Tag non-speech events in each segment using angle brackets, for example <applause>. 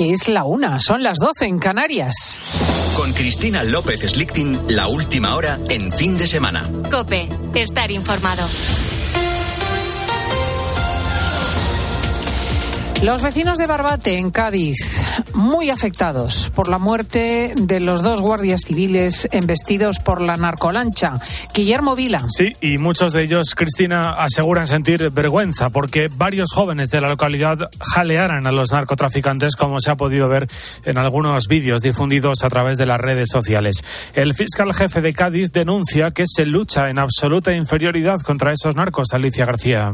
que es la una, son las doce en Canarias. Con Cristina López Slichting, la última hora en fin de semana. Cope, estar informado. Los vecinos de Barbate, en Cádiz, muy afectados por la muerte de los dos guardias civiles embestidos por la narcolancha. Guillermo Vila. Sí, y muchos de ellos, Cristina, aseguran sentir vergüenza porque varios jóvenes de la localidad jalearan a los narcotraficantes, como se ha podido ver en algunos vídeos difundidos a través de las redes sociales. El fiscal jefe de Cádiz denuncia que se lucha en absoluta inferioridad contra esos narcos, Alicia García.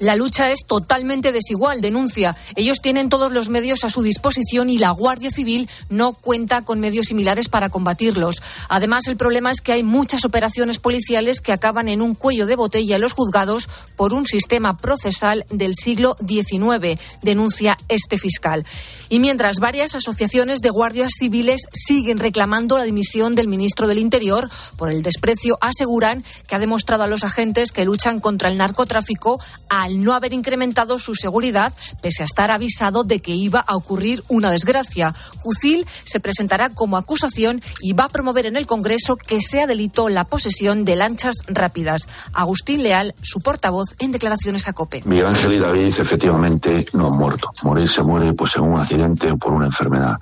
La lucha es totalmente desigual, denuncia. Ellos tienen todos los medios a su disposición y la Guardia Civil no cuenta con medios similares para combatirlos. Además, el problema es que hay muchas operaciones policiales que acaban en un cuello de botella en los juzgados por un sistema procesal del siglo XIX, denuncia este fiscal. Y mientras varias asociaciones de guardias civiles siguen reclamando la dimisión del ministro del Interior por el desprecio, aseguran que ha demostrado a los agentes que luchan contra el narcotráfico no haber incrementado su seguridad, pese a estar avisado de que iba a ocurrir una desgracia. Jucil se presentará como acusación y va a promover en el Congreso que sea delito la posesión de lanchas rápidas. Agustín Leal, su portavoz en declaraciones a COPE. Miguel Ángel y David efectivamente no han muerto. Morir se muere pues en un accidente o por una enfermedad.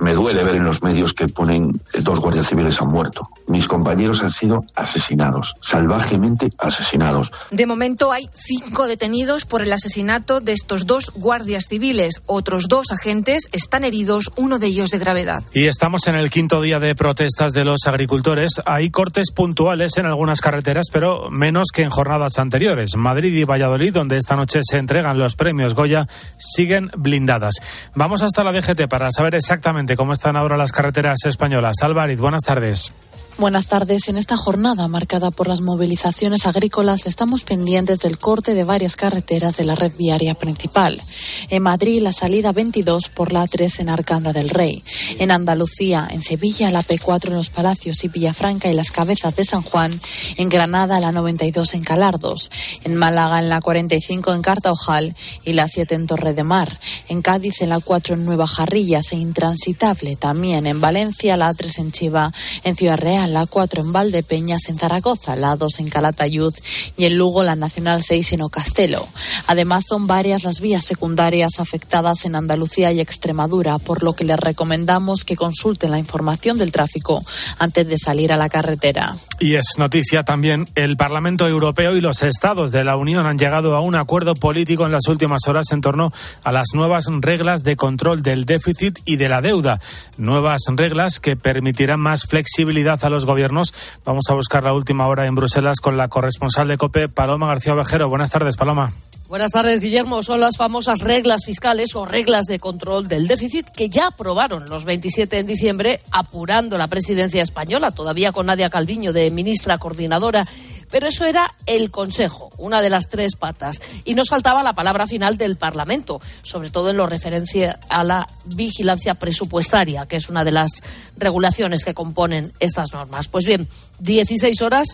Me duele ver en los medios que ponen eh, dos guardias civiles han muerto. Mis compañeros han sido asesinados, salvajemente asesinados. De momento hay cinco detenidos por el asesinato de estos dos guardias civiles. Otros dos agentes están heridos, uno de ellos de gravedad. Y estamos en el quinto día de protestas de los agricultores. Hay cortes puntuales en algunas carreteras, pero menos que en jornadas anteriores. Madrid y Valladolid, donde esta noche se entregan los premios Goya, siguen blindadas. Vamos hasta la DGT para saber exactamente cómo están ahora las carreteras españolas. Álvarez, buenas tardes. Buenas tardes. En esta jornada marcada por las movilizaciones agrícolas estamos pendientes del corte de varias carreteras de la red viaria principal. En Madrid la salida 22 por la 3 en Arcanda del Rey. En Andalucía, en Sevilla la P4 en Los Palacios y Villafranca y las Cabezas de San Juan. En Granada la 92 en Calardos. En Málaga en la 45 en Cartaojal y la 7 en Torre de Mar. En Cádiz en la 4 en Nueva Jarrillas e intransitable también en Valencia la 3 en Chiva. En Ciudad Real la 4 en Valdepeñas, en Zaragoza, la 2 en Calatayud y en Lugo la Nacional 6 en Ocastelo. Además, son varias las vías secundarias afectadas en Andalucía y Extremadura, por lo que les recomendamos que consulten la información del tráfico antes de salir a la carretera. Y es noticia también, el Parlamento Europeo y los Estados de la Unión han llegado a un acuerdo político en las últimas horas en torno a las nuevas reglas de control del déficit y de la deuda. Nuevas reglas que permitirán más flexibilidad a los gobiernos. Vamos a buscar la última hora en Bruselas con la corresponsal de COPE, Paloma García Ovejero. Buenas tardes, Paloma. Buenas tardes, Guillermo. Son las famosas reglas fiscales o reglas de control del déficit que ya aprobaron los 27 en diciembre, apurando la presidencia española, todavía con Nadia Calviño de ministra coordinadora pero eso era el Consejo, una de las tres patas. Y nos faltaba la palabra final del Parlamento, sobre todo en lo referencia a la vigilancia presupuestaria, que es una de las regulaciones que componen estas normas. Pues bien, 16 horas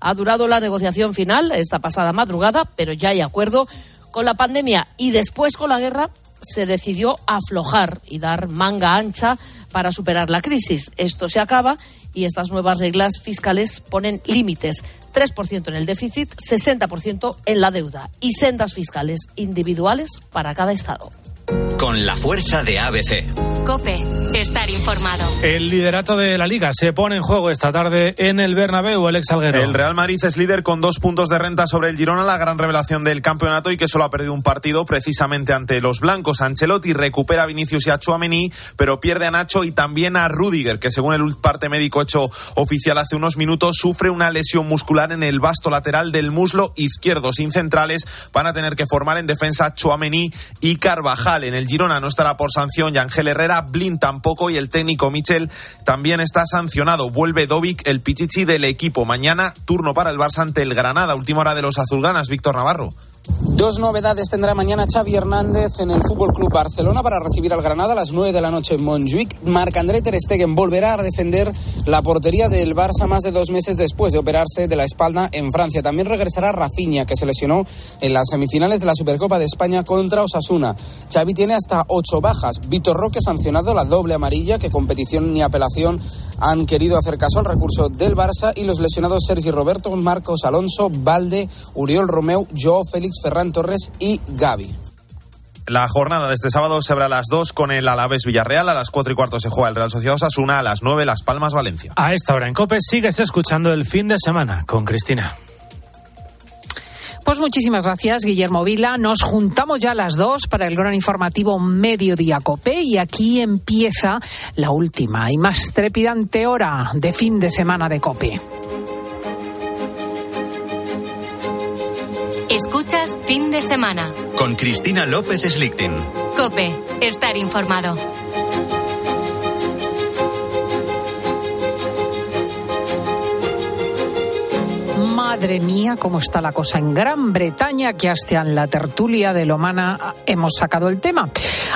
ha durado la negociación final esta pasada madrugada, pero ya hay acuerdo. Con la pandemia y después con la guerra se decidió aflojar y dar manga ancha para superar la crisis. Esto se acaba y estas nuevas reglas fiscales ponen límites. 3% en el déficit, 60% en la deuda y sendas fiscales individuales para cada Estado. Con la fuerza de ABC. Cope, estar informado. El liderato de la liga se pone en juego esta tarde en el Bernabéu, el Salguero. El Real Madrid es líder con dos puntos de renta sobre el Girona, la gran revelación del campeonato y que solo ha perdido un partido precisamente ante los blancos. Ancelotti recupera a Vinicius y a Chouameni, pero pierde a Nacho y también a Rudiger, que según el parte médico hecho oficial hace unos minutos, sufre una lesión muscular en el vasto lateral del muslo izquierdo. Sin centrales van a tener que formar en defensa Chouameni y Carvajal. En el Girona no estará por sanción y Ángel Herrera, Blin tampoco y el técnico Michel también está sancionado. Vuelve Dovic, el pichichi del equipo. Mañana turno para el Barça ante el Granada, última hora de los azulgranas, Víctor Navarro. Dos novedades tendrá mañana Xavi Hernández en el Fútbol Club Barcelona para recibir al Granada a las 9 de la noche en Montjuic. Marc-André Ter Stegen volverá a defender la portería del Barça más de dos meses después de operarse de la espalda en Francia. También regresará Rafinha, que se lesionó en las semifinales de la Supercopa de España contra Osasuna. Xavi tiene hasta ocho bajas. Vitor Roque sancionado la doble amarilla, que competición ni apelación han querido hacer caso al recurso del Barça y los lesionados Sergi Roberto, Marcos Alonso, Valde, Uriol Romeu, Joao Félix, Ferran Torres y Gaby. La jornada de este sábado se abre a las 2 con el Alavés Villarreal, a las 4 y cuarto se juega el Real Sociedad Osasuna, a las 9 Las Palmas Valencia. A esta hora en COPE sigues escuchando el fin de semana con Cristina. Pues muchísimas gracias, Guillermo Vila. Nos juntamos ya a las dos para el gran informativo Mediodía Cope y aquí empieza la última y más trepidante hora de fin de semana de Cope. Escuchas fin de semana. Con Cristina López Slichting. Cope, estar informado. Madre mía, cómo está la cosa en Gran Bretaña, que hasta en la tertulia de Lomana hemos sacado el tema.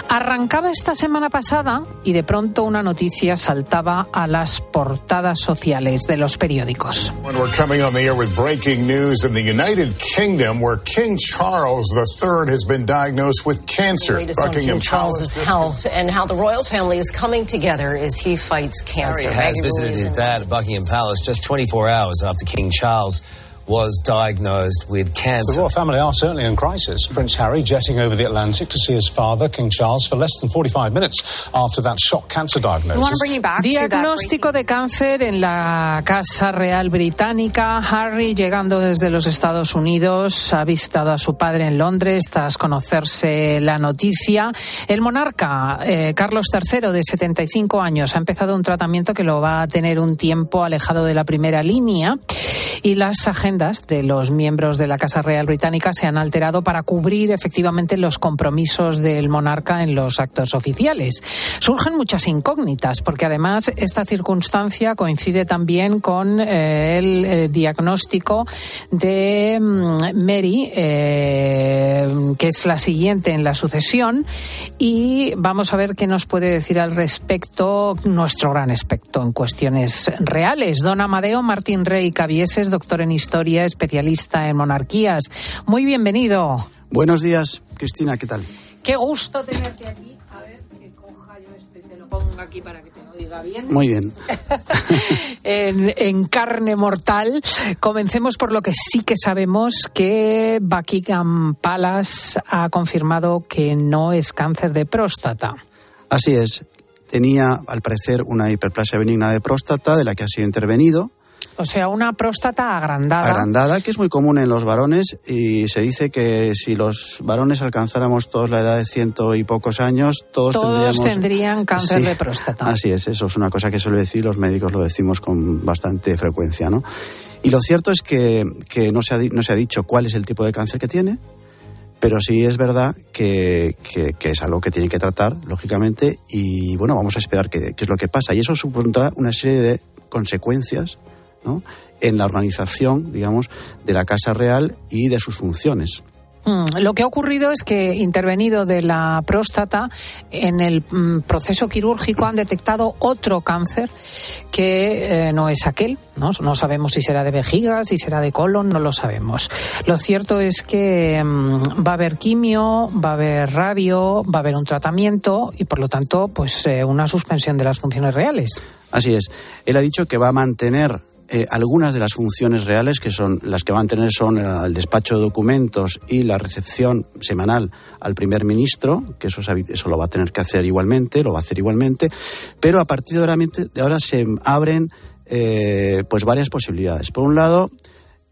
Arrancaba esta semana pasada y de pronto una noticia saltaba a las portadas sociales de los periódicos. When we're coming on the air with breaking news in the United Kingdom, where King Charles III has been diagnosed with cancer. Latest on King Charles's health and how the royal family is coming together as he fights cancer. Harry has visited his dad at Buckingham Palace just 24 hours after King Charles was diagnosed with cancer. The royal family are certainly in crisis. Prince Harry jetting over the Atlantic to see his father, King Charles, for less than 45 minutes after that shock cancer diagnosis. Diagnóstico de cáncer en la Casa Real Británica. Harry, llegando desde los Estados Unidos, ha visitado a su padre en Londres tras conocerse la noticia. El monarca, eh, Carlos III, de 75 años, ha empezado un tratamiento que lo va a tener un tiempo alejado de la primera línea y las de los miembros de la Casa Real Británica se han alterado para cubrir efectivamente los compromisos del monarca en los actos oficiales. Surgen muchas incógnitas, porque además esta circunstancia coincide también con eh, el eh, diagnóstico de mm, Mary, eh, que es la siguiente en la sucesión, y vamos a ver qué nos puede decir al respecto nuestro gran experto en cuestiones reales, don Amadeo Martín Rey Cavieses, doctor en historia especialista en monarquías. Muy bienvenido. Buenos días, Cristina, ¿qué tal? Qué gusto tenerte aquí. A ver, que coja yo esto y te lo pongo aquí para que te oiga bien. Muy bien. <laughs> en, en, carne mortal. Comencemos por lo que sí que sabemos que Buckingham Palace ha confirmado que no es cáncer de próstata. Así es. Tenía, al parecer, una hiperplasia benigna de próstata de la que ha sido intervenido o sea, una próstata agrandada. Agrandada, que es muy común en los varones y se dice que si los varones alcanzáramos todos la edad de ciento y pocos años, todos, todos tendrían cáncer de próstata. Así es, eso es una cosa que suele decir, los médicos lo decimos con bastante frecuencia, ¿no? Y lo cierto es que, que no, se ha, no se ha dicho cuál es el tipo de cáncer que tiene, pero sí es verdad que, que, que, es algo que tiene que tratar, lógicamente, y bueno, vamos a esperar qué es lo que pasa. Y eso supondrá una serie de consecuencias ¿no? en la organización, digamos, de la Casa Real y de sus funciones. Mm, lo que ha ocurrido es que, intervenido de la próstata, en el mm, proceso quirúrgico han detectado otro cáncer que eh, no es aquel. ¿no? no sabemos si será de vejiga, si será de colon, no lo sabemos. Lo cierto es que mm, va a haber quimio, va a haber radio, va a haber un tratamiento y, por lo tanto, pues eh, una suspensión de las funciones reales. Así es. Él ha dicho que va a mantener eh, algunas de las funciones reales que son las que van a tener son el despacho de documentos y la recepción semanal al primer ministro, que eso, eso lo va a tener que hacer igualmente, lo va a hacer igualmente, pero a partir de ahora, de ahora se abren eh, pues varias posibilidades. Por un lado,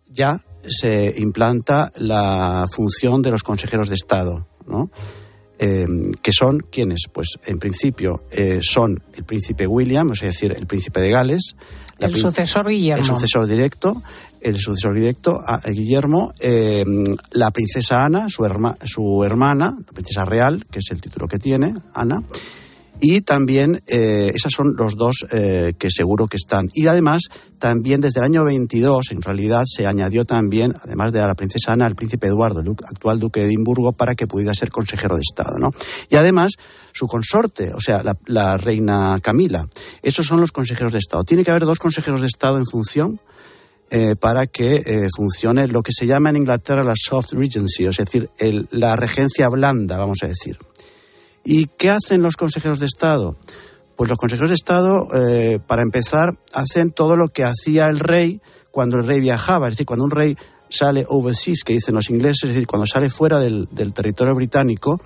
ya se implanta la función de los consejeros de Estado, ¿no? Eh, que son quienes, pues en principio son el príncipe William, es decir, el príncipe de Gales, el sucesor Guillermo. El sucesor directo, el sucesor directo a Guillermo, eh, la princesa Ana, su, su hermana, la princesa real, que es el título que tiene, Ana, Y también, eh, esos son los dos eh, que seguro que están. Y además, también desde el año 22, en realidad, se añadió también, además de a la princesa Ana, al príncipe Eduardo, el actual duque de Edimburgo, para que pudiera ser consejero de Estado. ¿no? Y además, su consorte, o sea, la, reina Camila. Esos son los consejeros de Estado. Tiene que haber dos consejeros de Estado en función. Eh, para que eh, funcione lo que se llama en Inglaterra la soft regency, es decir, la regencia blanda, vamos a decir. ¿Y qué hacen los consejeros de Estado? Pues los consejeros de Estado, eh, para empezar, hacen todo lo que hacía el rey cuando el rey viajaba. Es decir, cuando un rey sale overseas, que dicen los ingleses, es decir, cuando sale fuera del, territorio británico,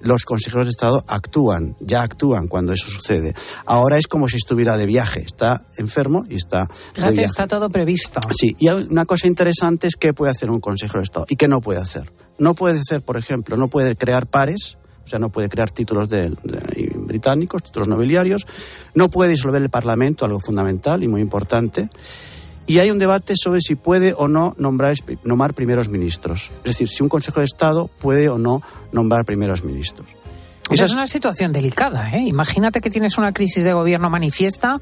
los consejeros de Estado actúan, ya actúan cuando eso sucede. Ahora es como si estuviera de viaje, está enfermo y está. Gracias, está todo previsto. Sí, y una cosa interesante es qué puede hacer un consejero de Estado y qué no puede hacer. No puede ser, por ejemplo, no puede crear pares o sea, no puede crear títulos de, británicos, títulos nobiliarios, no puede disolver el Parlamento, algo fundamental y muy importante. Y hay un debate sobre si puede o no nombrar, nombrar primeros ministros. Es decir, si un Consejo de Estado puede o no nombrar primeros ministros. Esa es una situación delicada. ¿eh? Imagínate que tienes una crisis de gobierno manifiesta,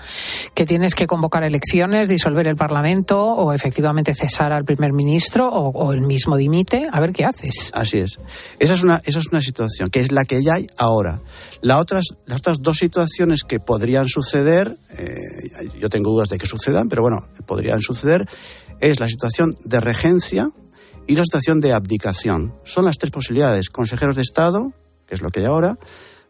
que tienes que convocar elecciones, disolver el Parlamento o efectivamente cesar al primer ministro o, el mismo dimite. A ver qué haces. Así es. Esa es una, esa es una situación que es la que ya hay ahora. La otras, las otras dos situaciones que podrían suceder, eh, yo tengo dudas de que sucedan, pero bueno, podrían suceder, es la situación de regencia y la situación de abdicación. Son las tres posibilidades. Consejeros de Estado, es lo que hay ahora,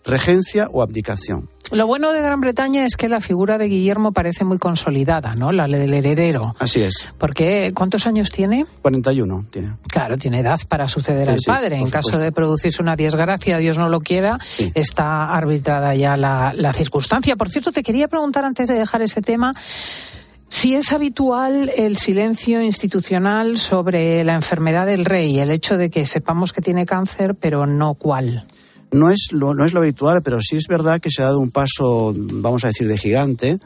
regencia o abdicación. Lo bueno de Gran Bretaña es que la figura de Guillermo parece muy consolidada, ¿no? La del heredero. Así es. Porque, ¿cuántos años tiene? 41 tiene. Claro, tiene edad para suceder al padre. en caso de producirse una desgracia, Dios no lo quiera, está arbitrada ya la, la circunstancia. Por cierto, te quería preguntar antes de dejar ese tema. Si es habitual el silencio institucional sobre la enfermedad del rey, el hecho de que sepamos que tiene cáncer, pero no cuál. No es, lo, no es lo habitual, pero sí es verdad que se ha dado un paso, vamos a decir, de gigante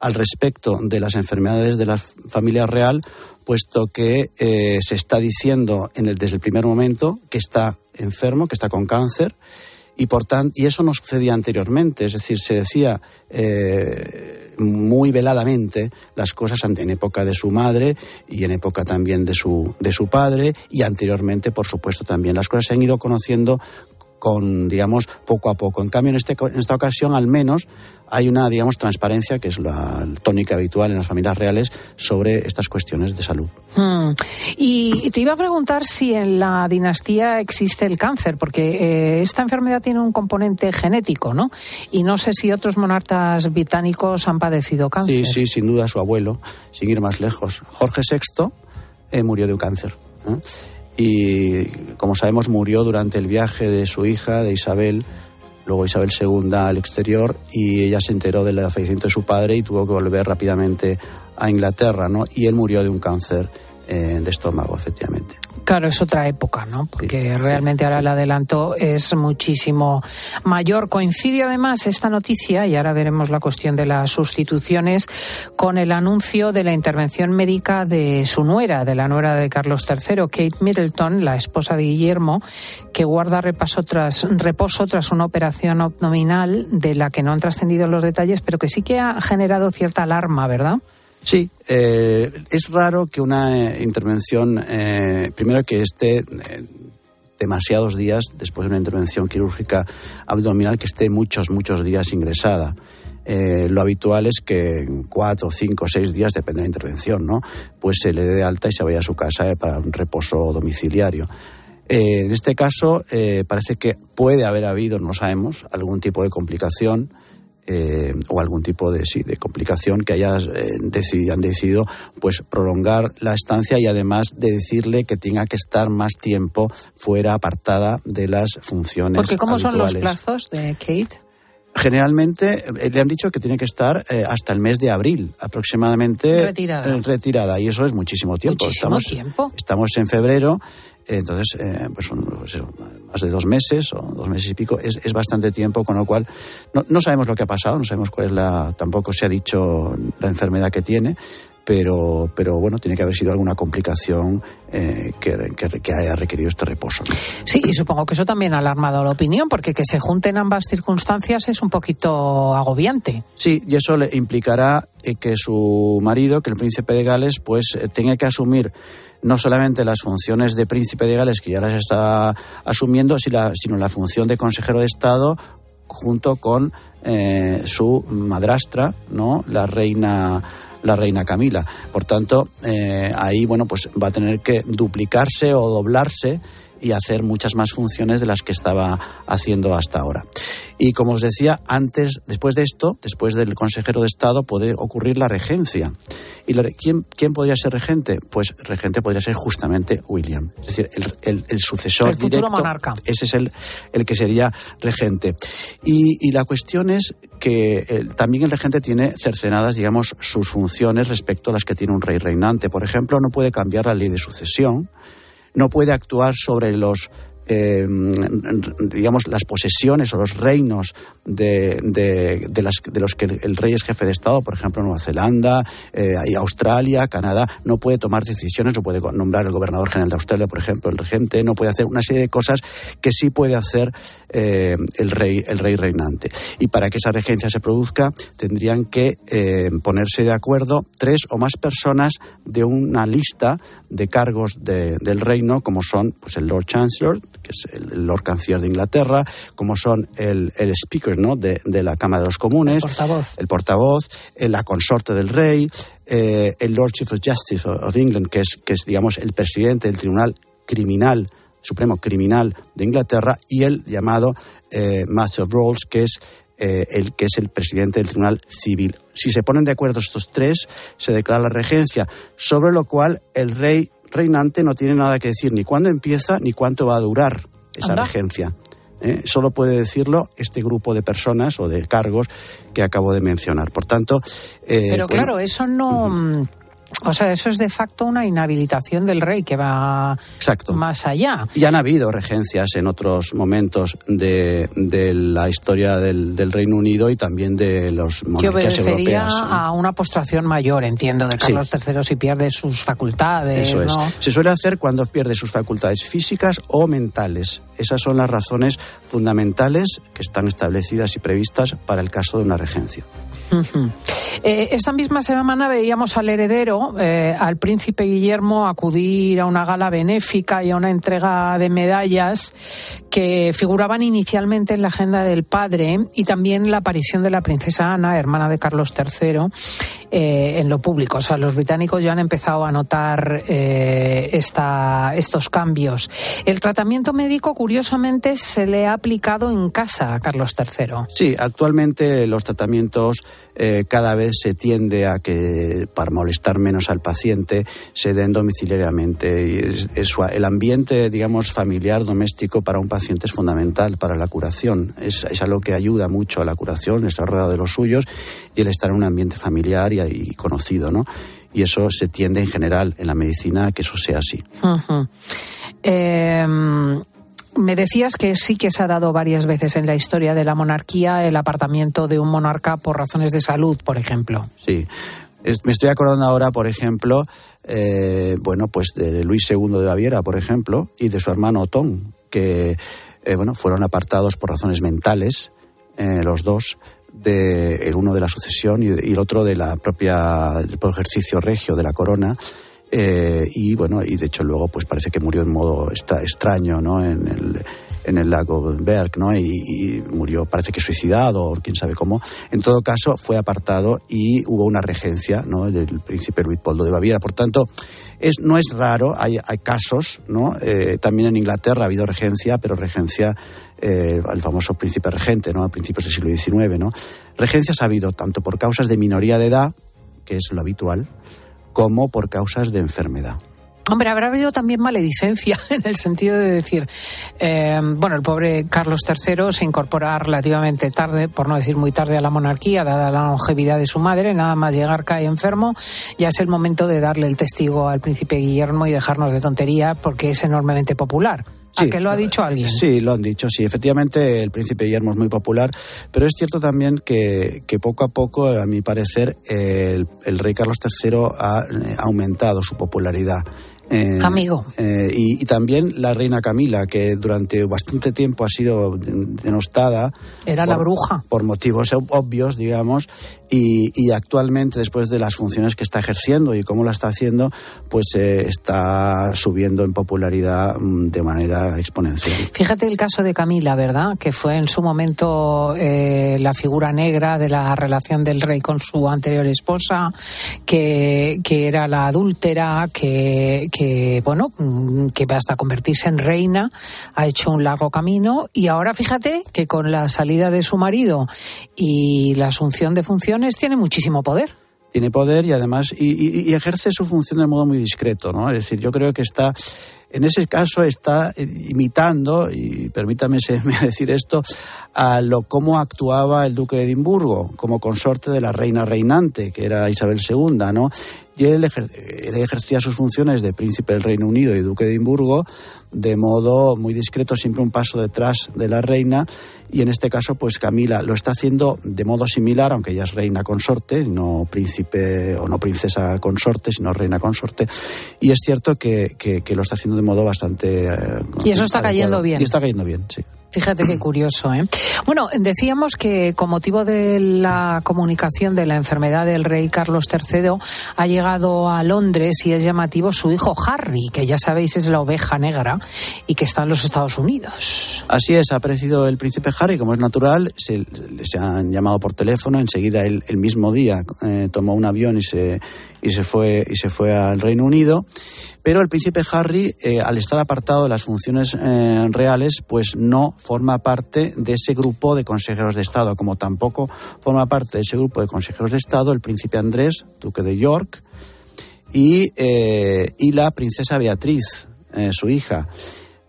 al respecto de las enfermedades de la familia real, puesto que eh, se está diciendo en el, desde el primer momento que está enfermo, que está con cáncer, y por tanto, y eso no sucedía anteriormente, es decir, se decía eh, muy veladamente las cosas en época de su madre y en época también de su, de su padre y anteriormente, por supuesto, también. Las cosas se han ido conociendo con, digamos, poco a poco. En cambio, en, este, en esta ocasión, al menos, hay una, digamos, transparencia, que es la tónica habitual en las familias reales, sobre estas cuestiones de salud. Hmm. Y te iba a preguntar si en la dinastía existe el cáncer, porque eh, esta enfermedad tiene un componente genético, ¿no? Y no sé si otros monarcas británicos han padecido cáncer. Sí, sí, sin duda su abuelo, sin ir más lejos. Jorge VI eh, murió de un cáncer. ¿eh? Y como sabemos murió durante el viaje de su hija, de Isabel, luego Isabel II al exterior y ella se enteró del fallecimiento de su padre y tuvo que volver rápidamente a Inglaterra, ¿no? Y él murió de un cáncer eh, de estómago, efectivamente. Claro, es otra época, ¿no? Porque realmente ahora el adelanto es muchísimo mayor. Coincide además esta noticia, y ahora veremos la cuestión de las sustituciones, con el anuncio de la intervención médica de su nuera, de la nuera de Carlos III, Kate Middleton, la esposa de Guillermo, que guarda repaso tras, reposo tras una operación abdominal de la que no han trascendido los detalles, pero que sí que ha generado cierta alarma, ¿verdad? Sí, eh, es raro que una eh, intervención, eh, primero que esté demasiados días después de una intervención quirúrgica abdominal, que esté muchos, muchos días ingresada. lo habitual es que cuatro, cinco, seis días, depende de la intervención, ¿no? Pues se le dé alta y se vaya a su casa para un reposo domiciliario. en este caso, parece que puede haber habido, no sabemos, algún tipo de complicación eh, o algún tipo de, sí, de complicación que hayas eh, decidido, han decidido pues prolongar la estancia y además de decirle que tenga que estar más tiempo fuera apartada de las funciones Porque ¿cómo son los plazos de Kate? Generalmente eh, le han dicho que tiene que estar hasta el mes de abril aproximadamente retirada. retirada y eso es muchísimo tiempo. Muchísimo estamos, tiempo. Estamos en febrero entonces, eh, pues, pues más de dos meses o dos meses y pico es, es bastante tiempo, con lo cual no, no, sabemos lo que ha pasado, no sabemos cuál es la, tampoco se ha dicho la enfermedad que tiene, pero, pero bueno, tiene que haber sido alguna complicación eh, que, haya requerido este reposo. Sí, y supongo que eso también ha alarmado la opinión, porque que se junten ambas circunstancias es un poquito agobiante. Sí, y eso le implicará eh, que su marido, que el príncipe de Gales, pues eh, tenga que asumir no solamente las funciones de príncipe de Gales, que ya las está asumiendo, sino la función de consejero de Estado junto con su madrastra, ¿no? La reina la reina Camila. Por tanto, eh, ahí bueno, pues va a tener que duplicarse o doblarse y hacer muchas más funciones de las que estaba haciendo hasta ahora. Y como os decía, antes, después de esto, después del consejero de Estado, puede ocurrir la regencia. ¿Y ¿quién, quién podría ser regente? Pues regente podría ser justamente William. Es decir, el, el, sucesor el directo. monarca. Ese es el, el que sería regente. Y, y la cuestión es que también el regente tiene cercenadas, digamos, sus funciones respecto a las que tiene un rey reinante. Por ejemplo, no puede cambiar la ley de sucesión, no puede actuar sobre los eh, digamos, las posesiones o los reinos de, de, las, de, los que el rey es jefe de Estado, por ejemplo, Nueva Zelanda, eh, Australia, Canadá, no puede tomar decisiones, no puede nombrar el gobernador general de Australia, por ejemplo, el regente, no puede hacer una serie de cosas que sí puede hacer eh, el, rey, el rey reinante. Y para que esa regencia se produzca, tendrían que eh, ponerse de acuerdo tres o más personas de una lista de cargos del reino, como son pues, el Lord Chancellor, es el, Lord Canciller de Inglaterra, como son el, Speaker ¿no? de, la Cámara de los Comunes, el portavoz, el portavoz eh, la consorte del rey, el Lord Chief of Justice of England, que es, que es, digamos, el presidente del Tribunal Criminal Supremo Criminal de Inglaterra y el llamado eh, Master of Rolls, que es eh, el que es el presidente del Tribunal Civil. Si se ponen de acuerdo estos tres, se declara la regencia, sobre lo cual el rey reinante no tiene nada que decir ni cuándo empieza ni cuánto va a durar esa regencia. ¿eh? Solo puede decirlo este grupo de personas o de cargos que acabo de mencionar. Por tanto. Pero claro, eso no. O sea, eso es de facto una inhabilitación del rey que va más allá. Y han habido regencias en otros momentos de, la historia del, Reino Unido y también de los monarquías que europeas. a una postración mayor, entiendo, de Carlos III si pierde sus facultades. Eso es. Se suele hacer cuando pierde sus facultades físicas o mentales. Esas son las razones fundamentales que están establecidas y previstas para el caso de una regencia. Eh, esta misma semana veíamos al heredero, eh, al príncipe Guillermo, acudir a una gala benéfica y a una entrega de medallas que figuraban inicialmente en la agenda del padre y también la aparición de la princesa Ana, hermana de Carlos III, eh, en lo público. O sea, los británicos ya han empezado a notar esta, estos cambios. El tratamiento médico, curiosamente, se le ha aplicado en casa a Carlos III. Sí, actualmente los tratamientos eh, cada vez se tiende a que, para molestar menos al paciente, se den domiciliariamente. Y es, el ambiente, digamos, familiar, doméstico para un paciente es fundamental para la curación. Es, algo que ayuda mucho a la curación, estar rodeado de los suyos y el estar en un ambiente familiar y, conocido, ¿no? Y eso se tiende en general en la medicina a que eso sea así. Me decías que sí que se ha dado varias veces en la historia de la monarquía el apartamiento de un monarca por razones de salud, por ejemplo. Sí. me estoy acordando ahora, por ejemplo, eh, bueno, pues de Luis II de Baviera, por ejemplo, y de su hermano Otón, que eh, bueno, fueron apartados por razones mentales, eh, los dos, de, el uno de la sucesión y, el otro de la propia del ejercicio regio de la corona eh, y bueno, y de hecho luego pues parece que murió en modo extraño, ¿no? En el, en el lago Berg, ¿no? Y, murió, parece que suicidado, o quién sabe cómo. En todo caso, fue apartado y hubo una regencia, ¿no? Del príncipe Luitpoldo de Baviera. Por tanto, es, no es raro, hay, hay casos, ¿no? Eh, también en Inglaterra ha habido regencia, pero regencia eh, el famoso príncipe regente, ¿no? A principios del siglo XIX, ¿no? Regencias ha habido tanto por causas de minoría de edad, que es lo habitual, como por causas de enfermedad. Hombre, habrá habido también maledicencia <laughs> en el sentido de decir, eh, bueno, el pobre Carlos III se incorpora relativamente tarde, por no decir muy tarde, a la monarquía, dada la longevidad de su madre, nada más llegar cae enfermo, ya es el momento de darle el testigo al príncipe Guillermo y dejarnos de tontería porque es enormemente popular. ¿A qué lo ha dicho alguien? Sí, lo han dicho, sí. Efectivamente, el príncipe Guillermo es muy popular, pero es cierto también que, que poco a poco, a mi parecer, el, el rey Carlos III ha eh, aumentado su popularidad. Eh, Amigo. eh, y, y también la reina Camila, que durante bastante tiempo ha sido denostada. Era la por- bruja. Por motivos ob- obvios, digamos, y, y actualmente, después de las funciones que está ejerciendo y cómo la está haciendo, pues eh, está subiendo en popularidad mm, de manera exponencial. Fíjate el caso de Camila, ¿verdad? Que fue en su momento eh, la figura negra de la relación del rey con su anterior esposa, que, que era la adúltera, que, que, bueno, mm, que hasta convertirse en reina ha hecho un largo camino y ahora fíjate que con la salida de su marido y la asunción de funciones tiene muchísimo poder. tiene poder y además y, ejerce su función de modo muy discreto, ¿no? Es decir, yo creo que está en ese caso está eh, imitando y permítame decir esto a lo cómo actuaba el duque de Edimburgo como consorte de la reina reinante que era Isabel II, ¿no? Y él, ejer- él ejercía sus funciones de príncipe del Reino Unido y duque de Edimburgo de modo muy discreto, siempre un paso detrás de la reina. Y en este caso, pues Camila lo está haciendo de modo similar, aunque ella es reina consorte, no príncipe o no princesa consorte, sino reina consorte. Y es cierto que, que- que lo está haciendo de modo bastante. eh, Y eso está adecuado. cayendo bien. Y está cayendo bien, sí. Fíjate qué curioso, ¿eh? Bueno, decíamos que con motivo de la comunicación de la enfermedad del rey Carlos III ha llegado a Londres y es llamativo su hijo Harry, que ya sabéis es la oveja negra y que está en los Estados Unidos. Así es, ha aparecido el príncipe Harry, como es natural, se, se han llamado por teléfono, enseguida el, el mismo día eh, tomó un avión y se, y se fue y se fue al Reino Unido. Pero el príncipe Harry, eh, al estar apartado de las funciones eh, reales, pues no forma parte de ese grupo de consejeros de Estado, como tampoco forma parte de ese grupo de consejeros de Estado el príncipe Andrés, duque de York, y, eh, y la princesa Beatriz, su hija.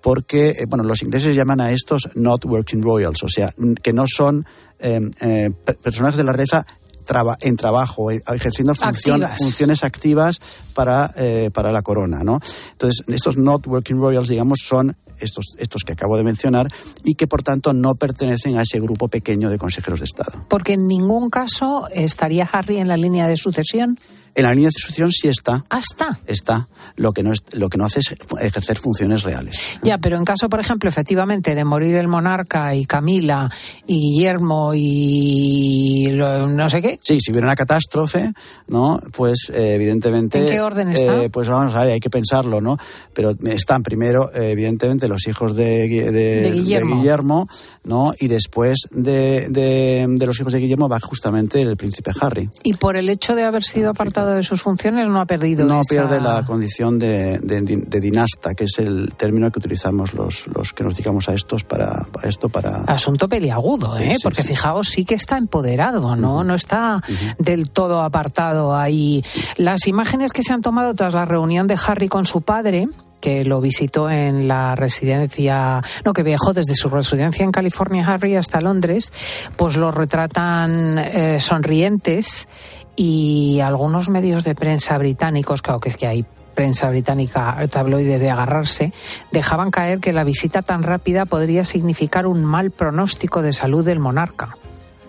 Porque, bueno, los ingleses llaman a estos not working royals, o sea, que no son eh, per- personajes de la realeza traba- en trabajo, eh, ejerciendo función- Activas. funciones activas para, eh, para la corona, ¿no? Entonces, estos not working royals, digamos, son estos, estos que acabo de mencionar y que, por tanto, no pertenecen a ese grupo pequeño de consejeros de Estado. Porque en ningún caso estaría Harry en la línea de sucesión. En la línea de sucesión sí está. Hasta. Está. Lo que no, es, lo que no hace es ejercer funciones reales. Ya, pero en caso, por ejemplo, efectivamente, de morir el monarca y Camila y Guillermo y lo- no sé qué, Sí, si hubiera una catástrofe, ¿no? Pues eh, evidentemente. ¿En qué orden está? eh, pues vamos a ver, hay que pensarlo, ¿no? Pero están primero, eh, evidentemente, los hijos de, de- De Guillermo. Guillermo, ¿no? Y después de, de- de los hijos de Guillermo va justamente el príncipe Harry. y por el hecho de haber sido apartado de sus funciones no ha perdido No esa- pierde la condición de, de- de dinasta, que es el término que utilizamos los, los que nos dedicamos a estos para, para esto para Asunto peliagudo, ¿eh? Sí, sí, porque sí. fijaos, sí que está empoderado, ¿no? No está del todo apartado ahí. Las imágenes que se han tomado tras la reunión de Harry con su padre que lo visitó en la residencia, no, que viajó desde su residencia en California, Harry, hasta Londres, pues lo retratan eh, sonrientes y algunos medios de prensa británicos, claro que es que hay prensa británica, tabloides de agarrarse, dejaban caer que la visita tan rápida podría significar un mal pronóstico de salud del monarca.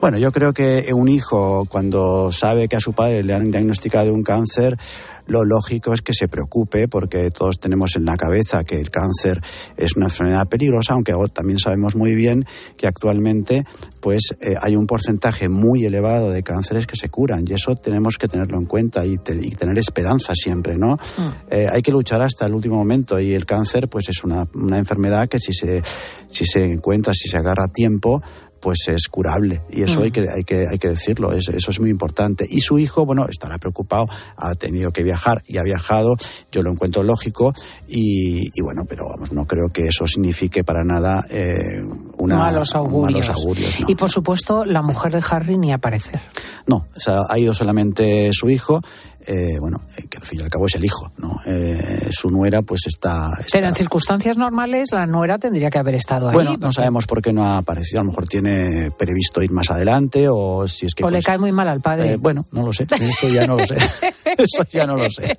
Bueno, yo creo que un hijo, cuando sabe que a su padre le han diagnosticado un cáncer, lo lógico es que se preocupe, porque todos tenemos en la cabeza que el cáncer es una enfermedad peligrosa, aunque también sabemos muy bien que actualmente pues eh, hay un porcentaje muy elevado de cánceres que se curan y eso tenemos que tenerlo en cuenta y, te- y tener esperanza siempre, ¿no? Eh, hay que luchar hasta el último momento y el cáncer pues es una, una enfermedad que si se, si se encuentra, si se agarra a tiempo, pues es curable y eso Mm. hay que hay que hay que decirlo es- eso es muy importante y su hijo bueno estará preocupado ha tenido que viajar y ha viajado yo lo encuentro lógico y, y bueno pero vamos no creo que eso signifique para nada eh, una malos augurios. malos augurios, no. Y por supuesto, la mujer de Harry ni aparecer. No, o sea, ha ido solamente su hijo. Eh, bueno, eh, que al fin y al cabo es el hijo, ¿no? Eh, su nuera, pues está, Pero en circunstancias normales, la nuera tendría que haber estado ahí. Bueno, no sabemos por qué no ha aparecido. A lo mejor tiene previsto ir más adelante o si es que. O le cae muy mal al padre. bueno, no lo sé. Eso ya no lo sé. <laughs> Eso ya no lo sé.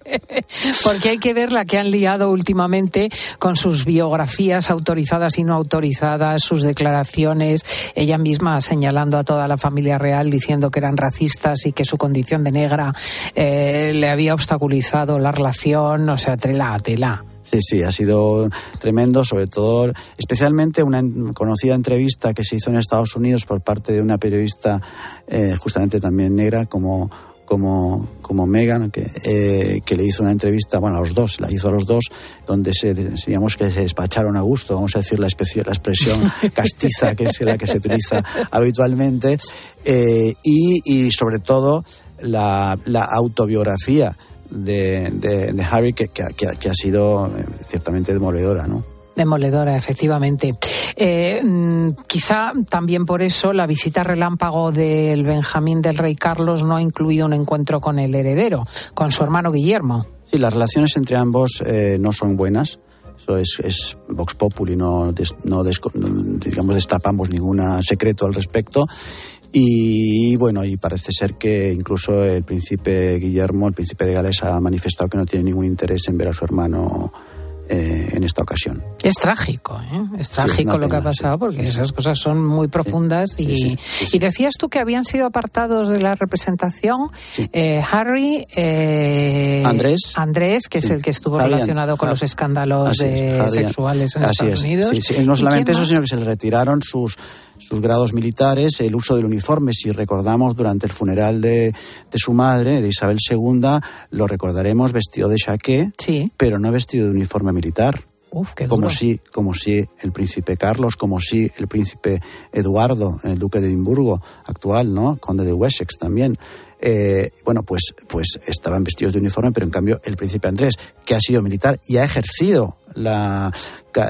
Porque hay que ver la que han liado últimamente con sus biografías autorizadas y no autorizadas, sus declaraciones, ella misma señalando a toda la familia real diciendo que eran racistas y que su condición de negra eh, le había obstaculizado la relación, o sea, tela, tela. Sí, sí, ha sido tremendo, sobre todo, especialmente una conocida entrevista que se hizo en Estados Unidos por parte de una periodista eh, justamente también negra como como, como Megan, que, eh, que, le hizo una entrevista, bueno, a los dos, la hizo a los dos, donde se, digamos que se despacharon a gusto, vamos a decir la, especie, la expresión <laughs> castiza, que es la que se utiliza habitualmente, eh, y, y, sobre todo la, la autobiografía de, de, de Harry, que, que, que, ha sido eh, ciertamente demoledora, ¿no? Demoledora, efectivamente. Eh, mm, quizá también por eso la visita relámpago del Benjamín del Rey Carlos no ha incluido un encuentro con el heredero, con su hermano Guillermo. Sí, las relaciones entre ambos eh, no son buenas. Eso es, es Vox Populi, no, no, digamos, destapamos ningún secreto al respecto. Y bueno, y parece ser que incluso el príncipe Guillermo, el príncipe de Gales, ha manifestado que no tiene ningún interés en ver a su hermano eh, en esta ocasión. Es trágico, ¿eh? es trágico sí, es lo que ha pasado porque sí, esas cosas son muy profundas y, y, decías tú que habían sido apartados de la representación eh, Harry, eh, Andrés, Andrés, que es el que estuvo Harry, relacionado con Harry, los escándalos de, sexuales en Así Estados Unidos. No solamente eso, sino que se le retiraron sus sus grados militares, el uso del uniforme. Si recordamos durante el funeral de, de su madre, de Isabel II, lo recordaremos vestido de chaqué, sí. pero no vestido de uniforme militar. Uf, qué como si, como si el príncipe Carlos, como si el príncipe Eduardo, el duque de Edimburgo actual, ¿no? Conde de Wessex también. Eh, bueno, pues, pues estaban vestidos de uniforme, pero en cambio el príncipe Andrés, que ha sido militar y ha ejercido la,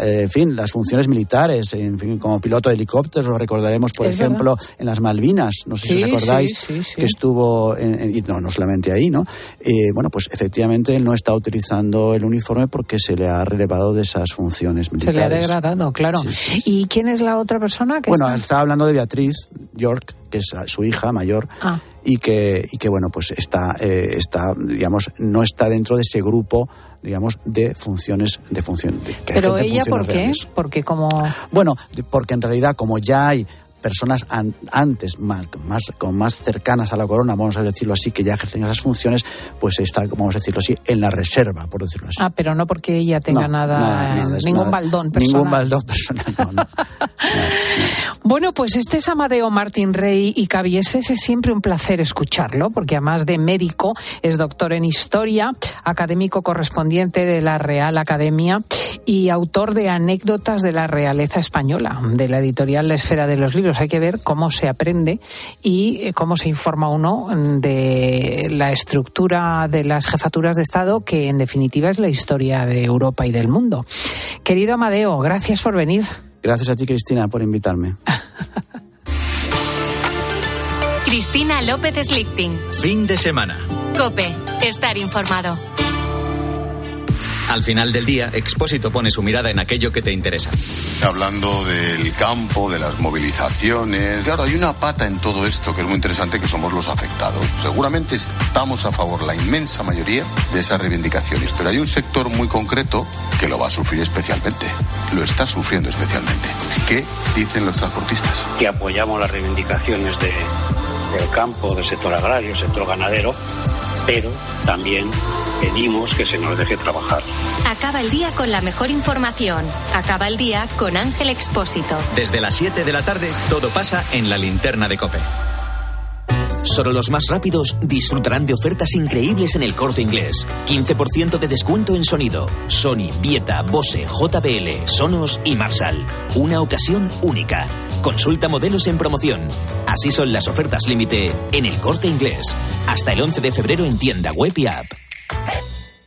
en fin, las funciones militares, en fin, como piloto de helicópteros, lo recordaremos, por Es ejemplo, en las Malvinas, no sé Sí, si os acordáis, sí, sí, sí. que estuvo, en, en- y no, no solamente ahí, ¿no? Eh, bueno, pues efectivamente él no está utilizando el uniforme porque se le ha relevado de esas funciones Se le ha militares. degradado, claro. ¿Y quién es la otra persona que Bueno, está? estaba hablando de Beatriz York, que es su hija mayor, Ah. Y que, y que bueno, pues está, eh, está, digamos, no está dentro de ese grupo, digamos, de funciones, de función, de- Pero ella, ¿por qué? reales. Porque como... Bueno, porque en realidad, como ya hay personas an- antes más, más, con más cercanas a la corona, vamos a decirlo así, que ya ejercen esas funciones, pues está, vamos a decirlo así, en la reserva, por decirlo así. Ah, pero no porque ella tenga No, nada, nada, nada, es ningún nada. baldón personal. Ningún baldón personal, no, no. Bueno, pues este es Amadeo Martín Rey y Cabieses. Es siempre un placer escucharlo, porque además de médico, es doctor en historia, académico correspondiente de la Real Academia y autor de anécdotas de la realeza española, de la editorial La Esfera de los Libros. Hay que ver cómo se aprende y eh, cómo se informa uno de la estructura de las jefaturas de Estado, que en definitiva es la historia de Europa y del mundo. Querido Amadeo, gracias por venir. Gracias a ti, Cristina, por invitarme. <laughs> Cristina López Slichting. Fin de semana. Cope. Estar informado. Al final del día, Expósito pone su mirada en aquello que te interesa. Hablando del campo, de las movilizaciones. Claro, hay una pata en todo esto que es muy interesante, que somos los afectados. Seguramente estamos a favor, la inmensa mayoría, de esas reivindicaciones, pero hay un sector muy concreto que lo va a sufrir especialmente. Lo está sufriendo especialmente. ¿Qué dicen los transportistas? que apoyamos las reivindicaciones de- del campo, del sector agrario, del sector ganadero, pero también pedimos que se nos deje trabajar. Acaba el día con la mejor información. Acaba el día con Ángel Expósito. Desde las 7 de la tarde, todo pasa en la linterna de Cope. Solo los más rápidos disfrutarán de ofertas increíbles en el corte inglés. 15% de descuento en sonido. Sony, Vieta, Bose, JBL, Sonos y Marshall. Una ocasión única. Consulta modelos en promoción. Así son las ofertas límite en el corte inglés. Hasta el 11 de febrero en tienda web y app.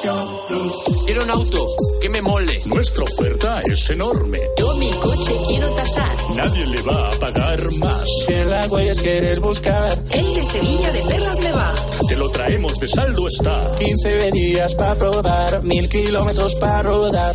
Quiero un auto que me mole. Nuestra oferta es enorme. Yo mi coche quiero tasar. Nadie le va a pagar más. En la huellas querer buscar. El de Sevilla de Perlas me va. Te lo traemos de saldo está. 15 días para probar, mil kilómetros para rodar.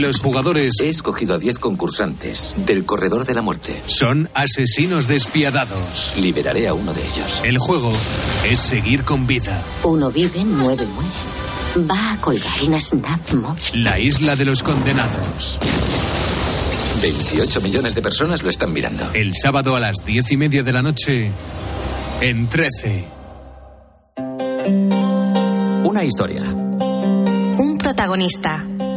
Los jugadores He escogido a 10 concursantes del Corredor de la Muerte. son asesinos despiadados. Liberaré a uno de ellos. El juego es seguir con vida. Uno vive, nueve mueren. Va a colgar una snap móvil. La isla de los condenados. 28 millones de personas lo están mirando. El sábado a las diez y media de la noche en 13. Una historia. Un protagonista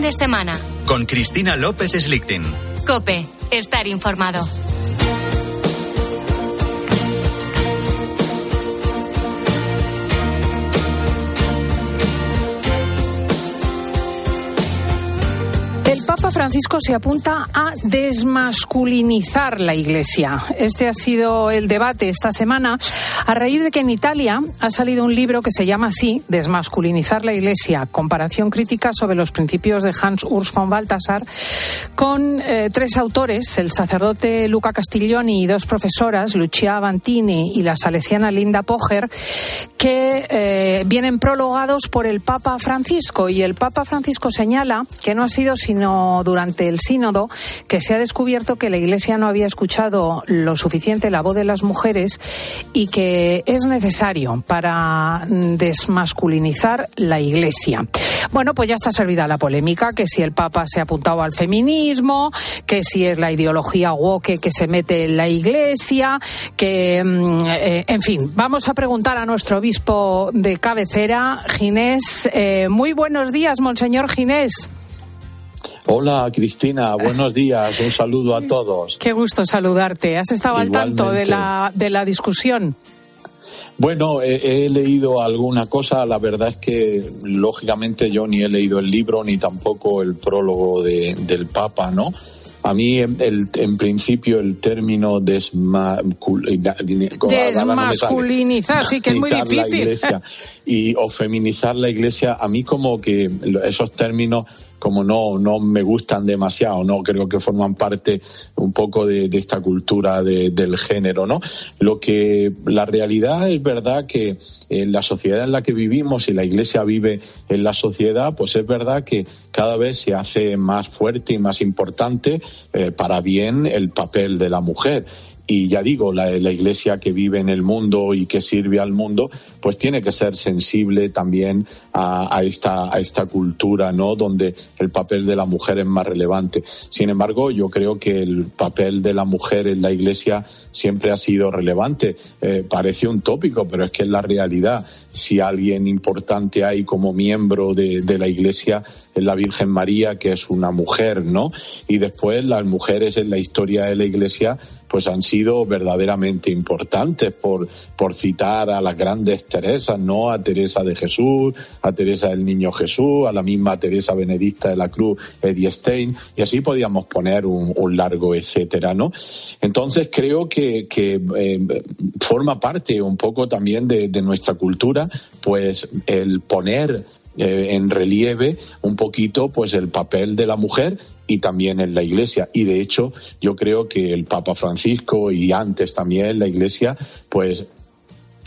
Fin de semana. Con Cristina López Slichting. Cope, estar informado. Francisco se apunta a desmasculinizar la Iglesia. Este ha sido el debate esta semana a raíz de que en Italia ha salido un libro que se llama así, Desmasculinizar la Iglesia, comparación crítica sobre los principios de Hans Urs von Balthasar, con eh, tres autores, el sacerdote Luca Castiglioni y dos profesoras, Lucia Avantini y la salesiana Linda Poger, que eh, vienen prologados por el Papa Francisco. Y el Papa Francisco señala que no ha sido sino durante el sínodo que se ha descubierto que la Iglesia no había escuchado lo suficiente la voz de las mujeres y que es necesario para mm, desmasculinizar la Iglesia. Bueno, pues ya está servida la polémica, que si el Papa se ha apuntado al feminismo, que si es la ideología woke que se mete en la Iglesia, que, mm, eh, en fin, vamos a preguntar a nuestro obispo de cabecera, Ginés. Eh, muy buenos días, Monseñor Ginés. Hola Cristina, buenos días, un saludo a todos. Qué gusto saludarte. ¿Has estado al tanto de la, de la discusión? Bueno, he, he leído alguna cosa, la verdad es que lógicamente yo ni he leído el libro ni tampoco el prólogo de- del Papa, ¿no? A mí, el- en principio, el término desmasculinizar Desmasculinizar, sí que es muy la difícil. iglesia y o feminizar la iglesia a mí como que esos términos como no, no me gustan demasiado, no creo que forman parte un poco de, esta cultura del género, ¿no? Lo que la realidad es verdad que en la sociedad en la que vivimos y la Iglesia vive en la sociedad, pues es verdad que cada vez se hace más fuerte y más importante eh, para bien el papel de la mujer y ya digo, la, iglesia que vive en el mundo y que sirve al mundo, pues tiene que ser sensible también a, esta, a esta cultura, ¿no? Donde el papel de la mujer es más relevante. Sin embargo, yo creo que el papel de la mujer en la iglesia siempre ha sido relevante. Eh, parece un tópico, pero es que es la realidad. Si alguien importante hay como miembro de, de la iglesia es la Virgen María, que es una mujer, ¿no? Y después las mujeres en la historia de la iglesia pues han sido verdaderamente importantes por, por citar a las grandes Teresas, ¿no? A Teresa de Jesús, a Teresa del Niño Jesús, a la misma Teresa Benedicta de la Cruz, Edith Stein, y así podíamos poner un, largo etcétera, ¿no? Entonces creo que, que eh, forma parte un poco también de, de nuestra cultura, pues el poner eh, en relieve un poquito pues el papel de la mujer y también en la Iglesia. Y de hecho, yo creo que el Papa Francisco y antes también la Iglesia, pues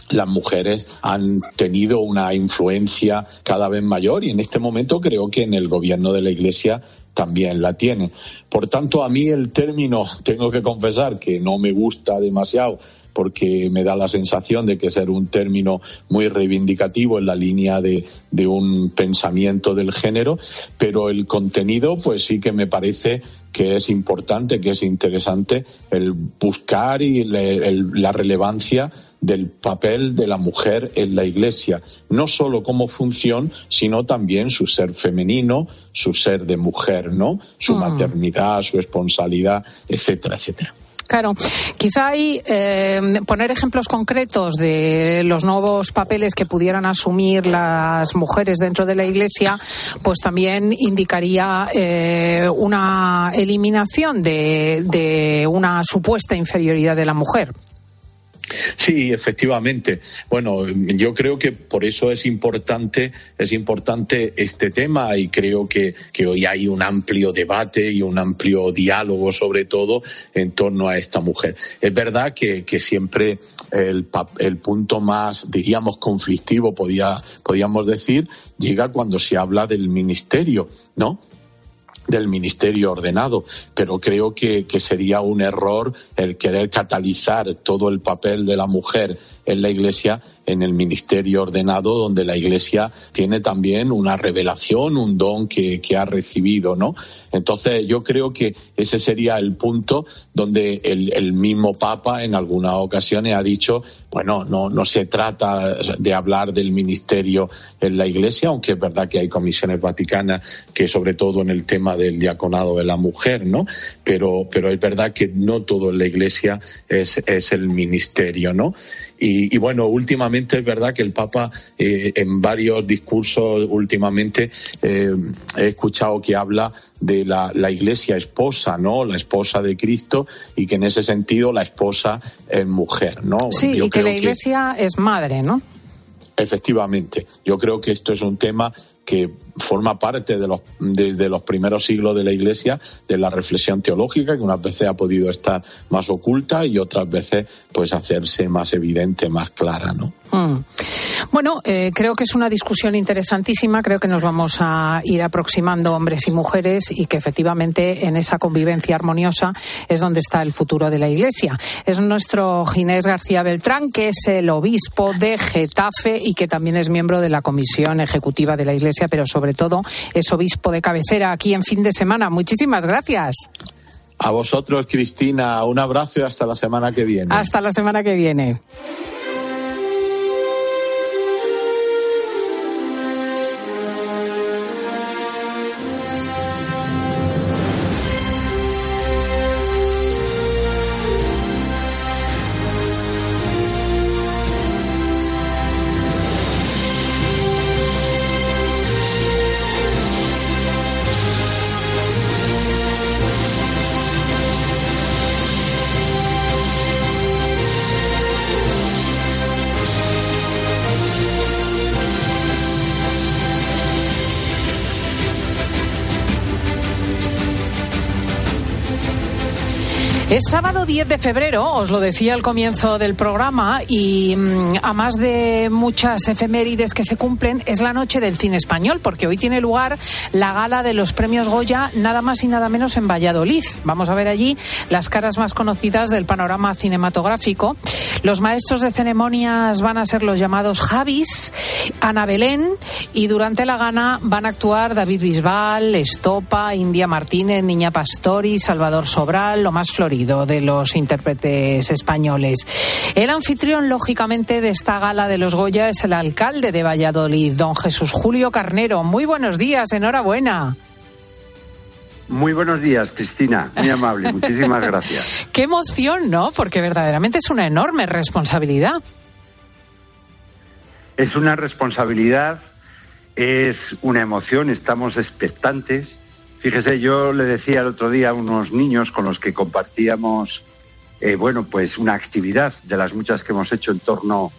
las mujeres han tenido una influencia cada vez mayor y en este momento creo que en el gobierno de la Iglesia también la tiene. Por tanto, a mí el término, <laughs> tengo que confesar que no me gusta demasiado porque me da la sensación de que ser un término muy reivindicativo en la línea de, de un pensamiento del género, pero el contenido pues sí que me parece que es importante, que es interesante el buscar y la relevancia del papel de la mujer en la Iglesia, no solo como función, sino también su ser femenino, su ser de mujer, ¿no? Su mm. maternidad, su responsabilidad, etcétera, etcétera. Claro, quizá hay eh, poner ejemplos concretos de los nuevos papeles que pudieran asumir las mujeres dentro de la Iglesia, pues también indicaría eh, una eliminación de una supuesta inferioridad de la mujer. Sí, efectivamente. Bueno, yo creo que por eso es importante, es importante este tema y creo que, hoy hay un amplio debate y un amplio diálogo sobre todo en torno a esta mujer. Es verdad que, siempre el, el, punto más, diríamos, conflictivo, podía, podíamos decir, llega cuando se habla del ministerio, ¿no? Del ministerio ordenado, pero creo que, que, sería un error el querer catalizar todo el papel de la mujer en la Iglesia en el ministerio ordenado, donde la Iglesia tiene también una revelación, un don que, que ha recibido, ¿no? Entonces yo creo que ese sería el punto donde el, mismo Papa en algunas ocasiones ha dicho, bueno, no, no se trata de hablar del ministerio en la Iglesia, aunque es verdad que hay comisiones vaticanas que sobre todo en el tema del diaconado de la mujer, ¿no? Pero, pero es verdad que no todo en la Iglesia es, es el ministerio, ¿no? Y, bueno, últimamente es verdad que el Papa eh, en varios discursos últimamente eh, he escuchado que habla de la, la, iglesia esposa, ¿no? La esposa de Cristo y que en ese sentido la esposa es mujer, ¿no? Sí, y que la iglesia es madre, ¿no? Efectivamente, yo creo que esto es un tema que forma parte de los, de, los primeros siglos de la Iglesia, de la reflexión teológica, que unas veces ha podido estar más oculta y otras veces pues hacerse más evidente, más clara, ¿no? Mm. Bueno, eh, creo que es una discusión interesantísima. Creo que nos vamos a ir aproximando hombres y mujeres y que efectivamente en esa convivencia armoniosa es donde está el futuro de la Iglesia. Es nuestro Ginés García Beltrán, que es el obispo de Getafe y que también es miembro de la Comisión Ejecutiva de la Iglesia, pero sobre todo es obispo de cabecera aquí en fin de semana. Muchísimas gracias. A vosotros, Cristina, un abrazo y hasta la semana que viene. Hasta la semana que viene. Es sábado 10 de febrero, os lo decía al comienzo del programa, y mm, a más de muchas efemérides que se cumplen, es la noche del cine español, porque hoy tiene lugar la gala de los premios Goya, nada más y nada menos en Valladolid. Vamos a ver allí las caras más conocidas del panorama cinematográfico. Los maestros de ceremonias van a ser los llamados Javis, Ana Belén, y durante la gana van a actuar David Bisbal, Estopa, India Martínez, Niña Pastori, Salvador Sobral, lo más florido de los intérpretes españoles. El anfitrión, lógicamente, de esta gala de los Goya es el alcalde de Valladolid, don Jesús Julio Carnero. Muy buenos días, enhorabuena. Muy buenos días, Cristina. Muy amable. Muchísimas gracias. <laughs> Qué emoción, ¿no? Porque verdaderamente es una enorme responsabilidad. Es una responsabilidad, es una emoción, estamos expectantes Fíjese, yo le decía el otro día a unos niños con los que compartíamos, eh, bueno, pues una actividad de las muchas que hemos hecho en torno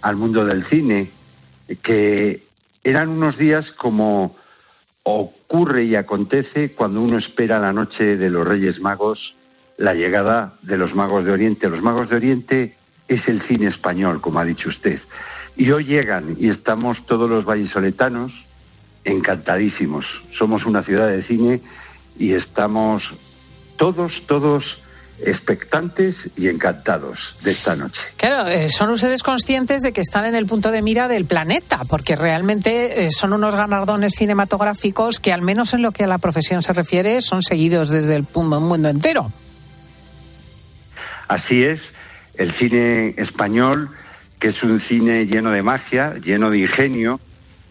al mundo del cine, que eran unos días como ocurre y acontece cuando uno espera la noche de los Reyes Magos, la llegada de los Magos de Oriente. Los Magos de Oriente es el cine español, como ha dicho usted. Y hoy llegan y estamos todos los vallisoletanos, encantadísimos. Somos una ciudad de cine y estamos todos, todos expectantes y encantados de esta noche. Claro, eh, son ustedes conscientes de que están en el punto de mira del planeta, porque realmente eh, son unos galardones cinematográficos que, al menos en lo que a la profesión se refiere, son seguidos desde el mundo entero. Así es, el cine español, que es un cine lleno de magia, lleno de ingenio,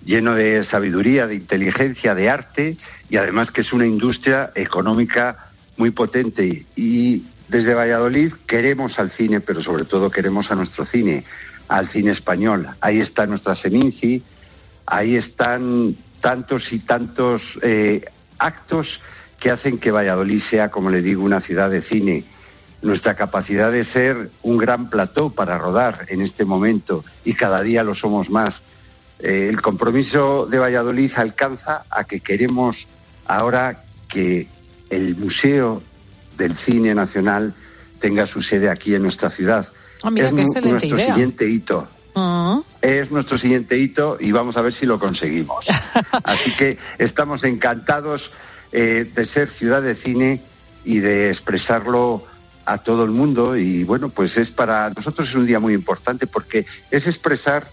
lleno de sabiduría, de inteligencia, de arte y además que es una industria económica muy potente. Y desde Valladolid queremos al cine, pero sobre todo queremos a nuestro cine, al cine español. Ahí está nuestra Seminci, ahí están tantos y tantos eh, actos que hacen que Valladolid sea, como le digo, una ciudad de cine. Nuestra capacidad de ser un gran plató para rodar en este momento y cada día lo somos más eh, el compromiso de Valladolid alcanza a que queremos ahora que el Museo del Cine Nacional tenga su sede aquí en nuestra ciudad. Ah, mira, es qué excelente nuestro idea. siguiente hito. Ah. Es nuestro siguiente hito y vamos a ver si lo conseguimos. <laughs> Así que estamos encantados eh, de ser ciudad de cine y de expresarlo a todo el mundo y bueno, pues es para nosotros es un día muy importante porque es expresar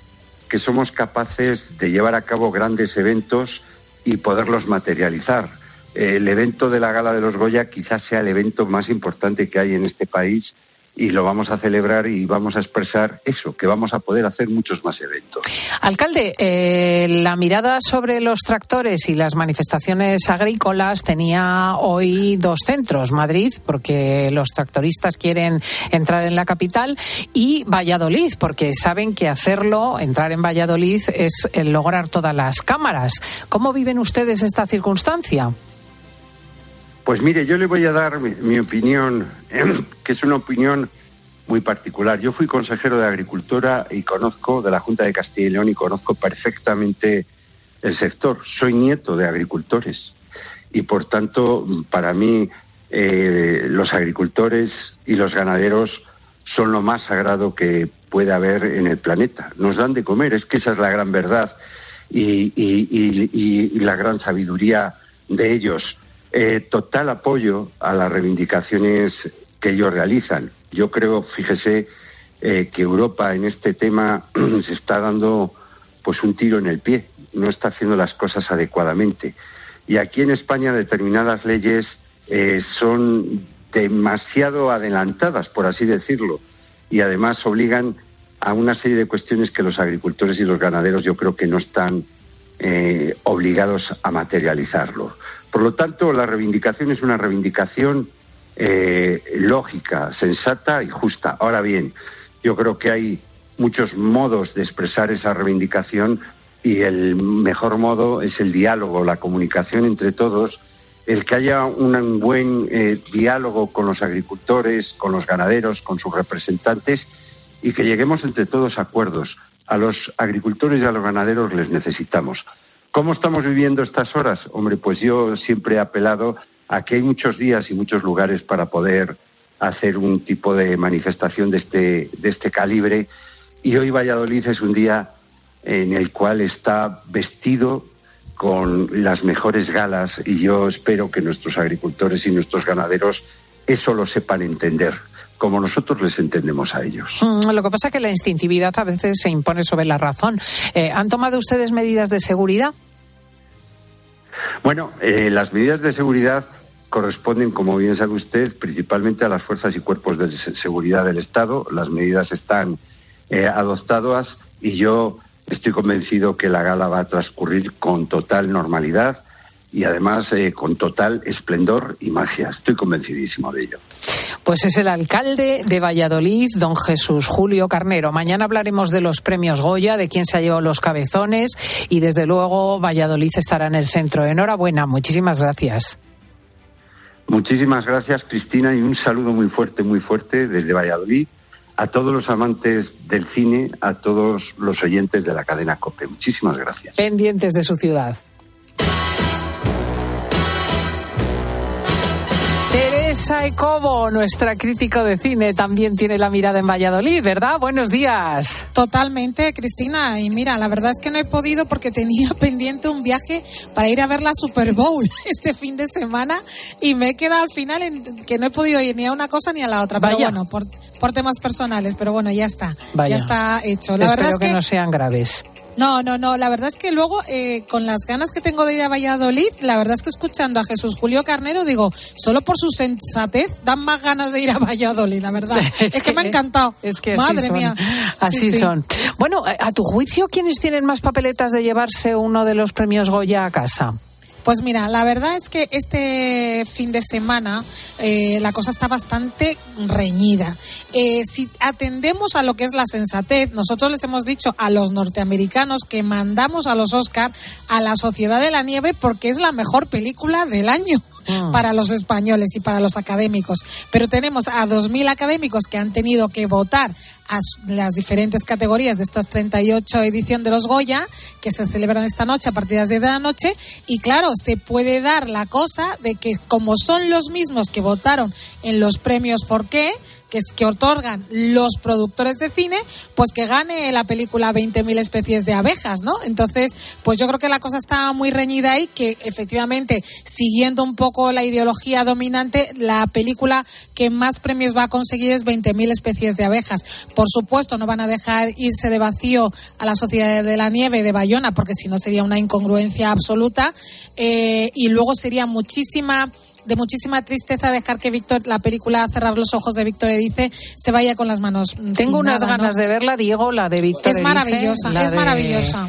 que somos capaces de llevar a cabo grandes eventos y poderlos materializar. El evento de la Gala de los Goya quizás sea el evento más importante que hay en este país y lo vamos a celebrar y vamos a expresar eso, que vamos a poder hacer muchos más eventos. Alcalde, eh, la mirada sobre los tractores y las manifestaciones agrícolas tenía hoy dos centros, Madrid, porque los tractoristas quieren entrar en la capital, y Valladolid, porque saben que hacerlo, entrar en Valladolid, es lograr todas las cámaras. ¿Cómo viven ustedes esta circunstancia? Pues mire, yo le voy a dar mi, opinión, <clears throat> que es una opinión muy particular. Yo fui consejero de Agricultura y conozco de la Junta de Castilla y León y conozco perfectamente el sector. Soy nieto de agricultores y por tanto para mí eh, los agricultores y los ganaderos son lo más sagrado que puede haber en el planeta. Nos dan de comer, es que esa es la gran verdad y la gran sabiduría de ellos. Eh, total apoyo a las reivindicaciones que ellos realizan. Yo creo, fíjese, eh, que Europa en este tema <clears throat> se está dando pues un tiro en el pie, no está haciendo las cosas adecuadamente. Y aquí en España determinadas leyes eh, son demasiado adelantadas, por así decirlo, y además obligan a una serie de cuestiones que los agricultores y los ganaderos yo creo que no están obligados a materializarlo. Por lo tanto, la reivindicación es una reivindicación eh, lógica, sensata y justa. Ahora bien, yo creo que hay muchos modos de expresar esa reivindicación y el mejor modo es el diálogo, la comunicación entre todos, el que haya un buen eh, diálogo con los agricultores, con los ganaderos, con sus representantes y que lleguemos entre todos a acuerdos. A los agricultores y a los ganaderos les necesitamos. ¿Cómo estamos viviendo estas horas? Hombre, pues yo siempre he apelado a que hay muchos días y muchos lugares para poder hacer un tipo de manifestación de este, de este calibre. Y hoy Valladolid es un día en el cual está vestido con las mejores galas y yo espero que nuestros agricultores y nuestros ganaderos eso lo sepan entender como nosotros les entendemos a ellos. Mm, lo que pasa es que la instintividad a veces se impone sobre la razón. Eh, ¿Han tomado ustedes medidas de seguridad? Bueno, eh, las medidas de seguridad corresponden, como bien sabe usted, principalmente a las fuerzas y cuerpos de seguridad del Estado. Las medidas están eh, adoptadas y yo estoy convencido que la gala va a transcurrir con total normalidad y además eh, con total esplendor y magia. Estoy convencidísimo de ello. Pues es el alcalde de Valladolid, don Jesús Julio Carnero. Mañana hablaremos de los premios Goya, de quién se ha llevado los cabezones y desde luego Valladolid estará en el centro. Enhorabuena, muchísimas gracias. Muchísimas gracias, Cristina, y un saludo muy fuerte, muy fuerte desde Valladolid a todos los amantes del cine, a todos los oyentes de la cadena COPE. Muchísimas gracias. Pendientes de su ciudad. Teresa Ecobo, nuestra crítico de cine, también tiene la mirada en Valladolid, ¿verdad? Buenos días. Totalmente, Cristina. Y mira, la verdad es que no he podido porque <laughs> tenía pendiente un viaje para ir a ver la Super Bowl <laughs> este fin de semana y me he quedado al final en que no he podido ir ni a una cosa ni a la otra. Pero bueno, por, por temas personales, pero bueno, ya está. Ya está hecho. La Espero verdad que no sean graves. No, no, no. La verdad es que luego, eh, con las ganas que tengo de ir a Valladolid, la verdad es que escuchando a Jesús Julio Carnero, digo, solo por su sensatez dan más ganas de ir a Valladolid, la verdad. <laughs> es, que, me ha encantado. Es que Madre así mía. Así Sí, sí. son. Bueno, a tu juicio, ¿quiénes tienen más papeletas de llevarse uno de los premios Goya a casa? Pues mira, la verdad es que este fin de semana eh, la cosa está bastante reñida. Eh, si atendemos a lo que es la sensatez, nosotros les hemos dicho a los norteamericanos que mandamos a los Oscar a la Sociedad de la Nieve porque es la mejor película del año para los españoles y para los académicos. Pero tenemos a 2.000 académicos que han tenido que votar a las diferentes categorías de estas 38 edición de los Goya que se celebran esta noche a partir de las 10 de la noche. Y claro, se puede dar la cosa de que como son los mismos que votaron en los premios Forqué, que es que otorgan los productores de cine, pues que gane la película 20.000 especies de abejas, ¿no? Entonces, pues yo creo que la cosa está muy reñida ahí, que efectivamente, siguiendo un poco la ideología dominante, la película que más premios va a conseguir es 20.000 especies de abejas. Por supuesto, no van a dejar irse de vacío a la Sociedad de la Nieve de Bayona, porque si no sería una incongruencia absoluta. Eh, y luego sería muchísima de muchísima tristeza dejar que Víctor, la película Cerrar los ojos de Víctor Erice, se vaya con las manos. mm, Tengo sin unas nada, ganas ¿no? de verla, Diego, la de Víctor Es maravillosa, es de- maravillosa.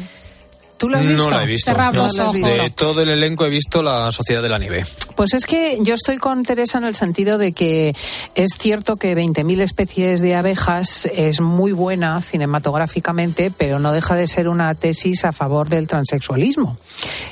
¿Tú lo has visto? No la he visto. Cerrar no. los ojos. De todo el elenco he visto La Sociedad de la Nieve. Pues es que yo estoy con Teresa en el sentido de que es cierto que 20.000 especies de abejas es muy buena cinematográficamente, pero no deja de ser una tesis a favor del transexualismo.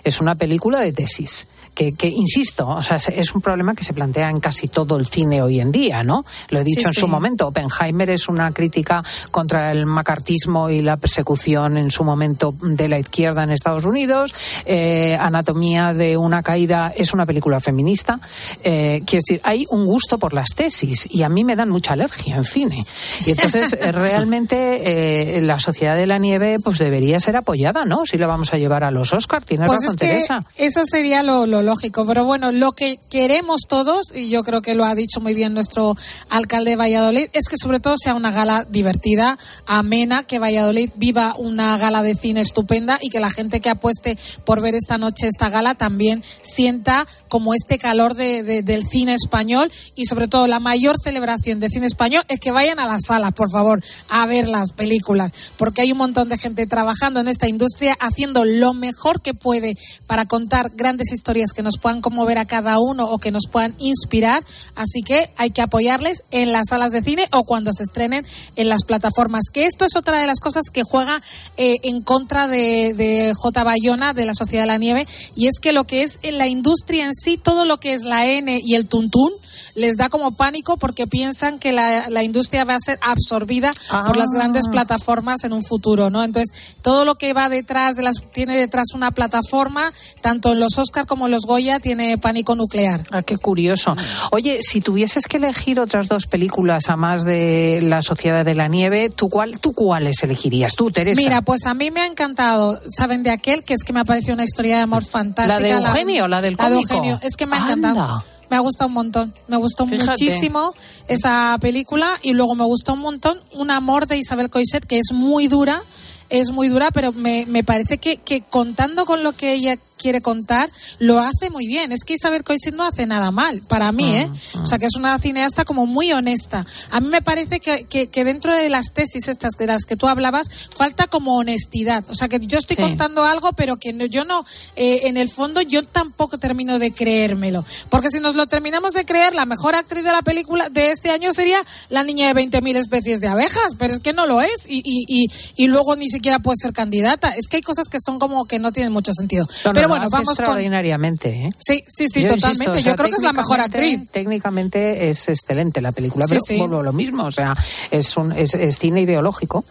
Es una película de tesis. Que, que, insisto, o sea, es un problema que se plantea en casi todo el cine hoy en día, ¿no? Lo he dicho Sí, en sí. su momento. Oppenheimer es una crítica contra el macartismo y la persecución en su momento de la izquierda en Estados Unidos. Eh, Anatomía de una caída es una película feminista. Eh, quiero decir, hay un gusto por las tesis y a mí me dan mucha alergia en cine. Y entonces, <laughs> eh, realmente, eh, la Sociedad de la Nieve pues debería ser apoyada, ¿no? Si la vamos a llevar a los Oscars. Tienes Pues razón, es que Teresa. eso sería lo, lo lógico. Pero bueno, lo que queremos todos, y yo creo que lo ha dicho muy bien nuestro alcalde de Valladolid, es que sobre todo sea una gala divertida, amena, que Valladolid viva una gala de cine estupenda y que la gente que apueste por ver esta noche esta gala también sienta como este calor de- del cine español y sobre todo la mayor celebración de cine español es que vayan a las salas, por favor, a ver las películas, porque hay un montón de gente trabajando en esta industria haciendo lo mejor que puede para contar grandes historias que nos puedan conmover a cada uno o que nos puedan inspirar, así que hay que apoyarles en las salas de cine o cuando se estrenen en las plataformas, que esto es otra de las cosas que juega eh, en contra de, de J. Bayona, de la Sociedad de la Nieve, y es que lo que es en la industria en sí, todo lo que es la N y el tuntún, les da como pánico porque piensan que la, la industria va a ser absorbida por las grandes Ah. plataformas en un futuro, ¿no? Entonces, todo lo que va detrás de las tiene detrás una plataforma, tanto en los Oscar como en los Goya tiene pánico nuclear. Ah, qué curioso. Oye, si tuvieses que elegir otras dos películas a más de La Sociedad de la Nieve, ¿tú, cuál, tú cuáles elegirías? Tú, Teresa. Mira, pues a mí me ha encantado, ¿saben de aquel? Que es que me ha parecido una historia de amor fantástica. ¿La de Eugenio, la del La de cómico? Eugenio, es que me ha Anda. Me ha gustado un montón, me gustó Fíjate. muchísimo esa película y luego me gustó un montón Un amor de Isabel Coixet que es muy dura, es muy dura, pero me, me parece que, que contando con lo que ella quiere contar, lo hace muy bien. Es que Isabel Coixet no hace nada mal, para mí, ¿eh? O sea, que es una cineasta como muy honesta. A mí me parece que, que, que dentro de las tesis estas de las que tú hablabas, falta como honestidad. O sea, que yo estoy Sí. contando algo, pero que no- yo no, eh, en el fondo, yo tampoco termino de creérmelo. Porque si nos lo terminamos de creer, la mejor actriz de la película de este año sería la niña de 20.000 especies de abejas, pero es que no lo es. Y, y, y, y luego ni siquiera puede ser candidata. Es que hay cosas que son como que no tienen mucho sentido. No, pero bueno, con... extraordinariamente, ¿eh? Sí, sí, sí, Yo totalmente. insisto, o sea, yo creo que es la mejor actriz. Técnicamente es excelente la película, Sí, pero sí. vuelvo a lo mismo, o sea, es, un, es, es cine ideológico.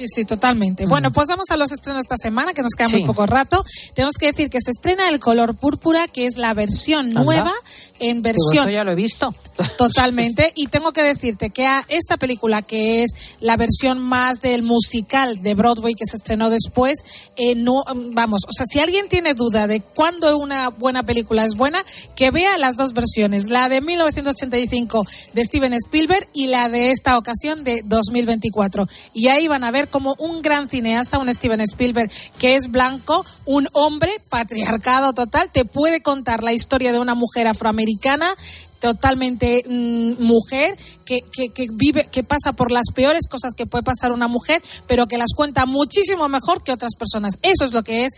Sí, sí, totalmente. Bueno, pues vamos a los estrenos esta semana, que nos queda muy Sí. poco rato. Tenemos que decir que se estrena El color púrpura, que es la versión Anda. nueva en versión esto ya lo he visto. <laughs> Totalmente. Y tengo que decirte que a esta película, que es la versión más del musical de Broadway que se estrenó después, eh, no, vamos, o sea, si alguien tiene duda de cuándo una buena película es buena, que vea las dos versiones, la de 1985 de Steven Spielberg y la de esta ocasión de 2024. Y ahí van a ver como un gran cineasta, un Steven Spielberg que es blanco, un hombre, patriarcado total, te puede contar la historia de una mujer afroamericana totalmente mm, mujer que, que, que vive que pasa por las peores cosas que puede pasar una mujer pero que las cuenta muchísimo mejor que otras personas eso es lo que es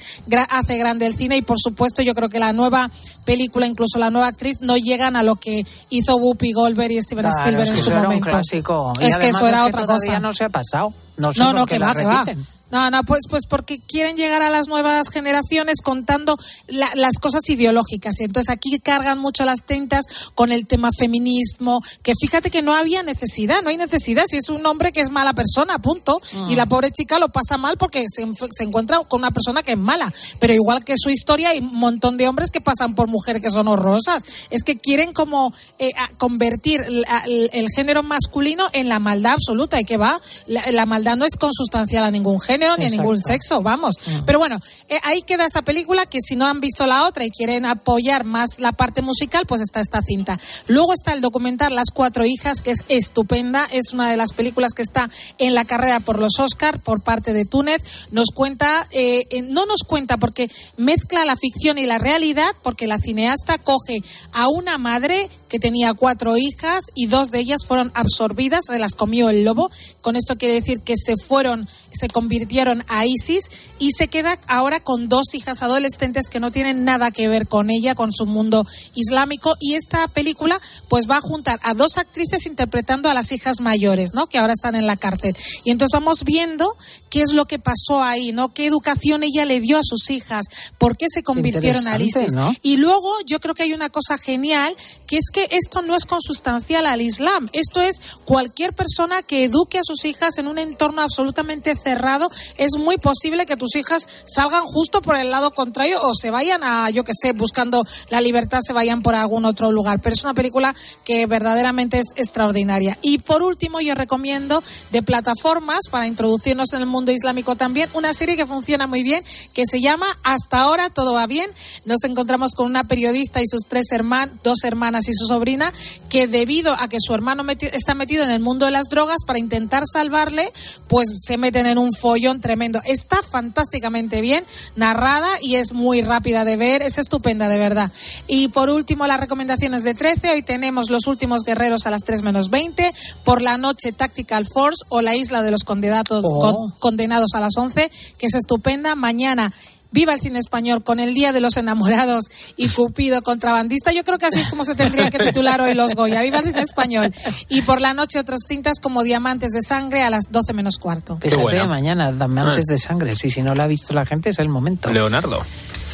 hace grande el cine y por supuesto yo creo que la nueva película incluso la nueva actriz no llegan a lo que hizo Whoopi Goldberg y Steven Claro, Spielberg es que en su eso era un momento clásico. Y es que eso era es que otra cosa no se ha pasado. No, sé no, no, que la va, que va. No, no, pues, pues porque quieren llegar a las nuevas generaciones contando la- las cosas ideológicas. Y entonces aquí cargan mucho las tintas con el tema feminismo, que fíjate que no había necesidad, no hay necesidad. Si es un hombre que es mala persona, punto. Y la pobre chica lo pasa mal porque se, se encuentra con una persona que es mala. Pero igual que su historia, hay un montón de hombres que pasan por mujeres que son horrorosas. Es que quieren como eh, convertir la- el, el género masculino en la maldad absoluta. ¿Y que va? La, la maldad no es consustancial a ningún género ni a ningún sexo, vamos. Pero bueno, eh, ahí queda esa película que si no han visto la otra y quieren apoyar más la parte musical, pues está esta cinta. Luego está el documental Las Cuatro Hijas, que es estupenda. Es una de las películas que está en la carrera por los Oscar por parte de Túnez. Nos cuenta, eh, eh, no nos cuenta porque mezcla la ficción y la realidad, porque la cineasta coge a una madre que tenía cuatro hijas y dos de ellas fueron absorbidas, se las comió el lobo. Con esto quiere decir que se fueron se convirtieron a ISIS y se queda ahora con dos hijas adolescentes que no tienen nada que ver con ella, con su mundo islámico. Y esta película pues va a juntar a dos actrices interpretando a las hijas mayores, ¿no? Que ahora están en la cárcel. Y entonces vamos viendo qué es lo que pasó ahí, ¿no? Qué educación ella le dio a sus hijas, por qué se convirtieron interesante, ISIS. ¿no? Y luego yo creo que hay una cosa genial, que es que esto no es consustancial al Islam. Esto es cualquier persona que eduque a sus hijas en un entorno absolutamente cerrado. Es muy posible que tus hijas salgan justo por el lado contrario o se vayan a, yo que sé, buscando la libertad, se vayan por algún otro lugar. Pero es una película que verdaderamente es extraordinaria. Y por último, yo recomiendo de plataformas, para introducirnos en el mundo islámico también, una serie que funciona muy bien, que se llama Hasta ahora todo va bien. Nos encontramos con una periodista y sus tres hermanas, dos hermanas y su sobrina, que debido a que su hermano meti- está metido en el mundo de las drogas, para intentar salvarle, pues se meten en un follón tremendo. Está fantásticamente bien narrada y es muy rápida de ver, es estupenda de verdad. Y por último, las recomendaciones de 13. Hoy tenemos Los últimos guerreros a las 3 menos 20. Por la noche, Tactical Force o La isla de los condenados, Oh. con- condenados a las 11, que es estupenda. Mañana. Viva el cine español con el Día de los Enamorados y Cupido contrabandista. Yo creo que así es como se tendría que titular hoy los Goya. Viva el cine español. Y por la noche otras cintas como Diamantes de Sangre a las 12 menos cuarto. Fíjate, buena. mañana, dame antes de sangre. Sí, si no la ha visto la gente, es el momento. Leonardo.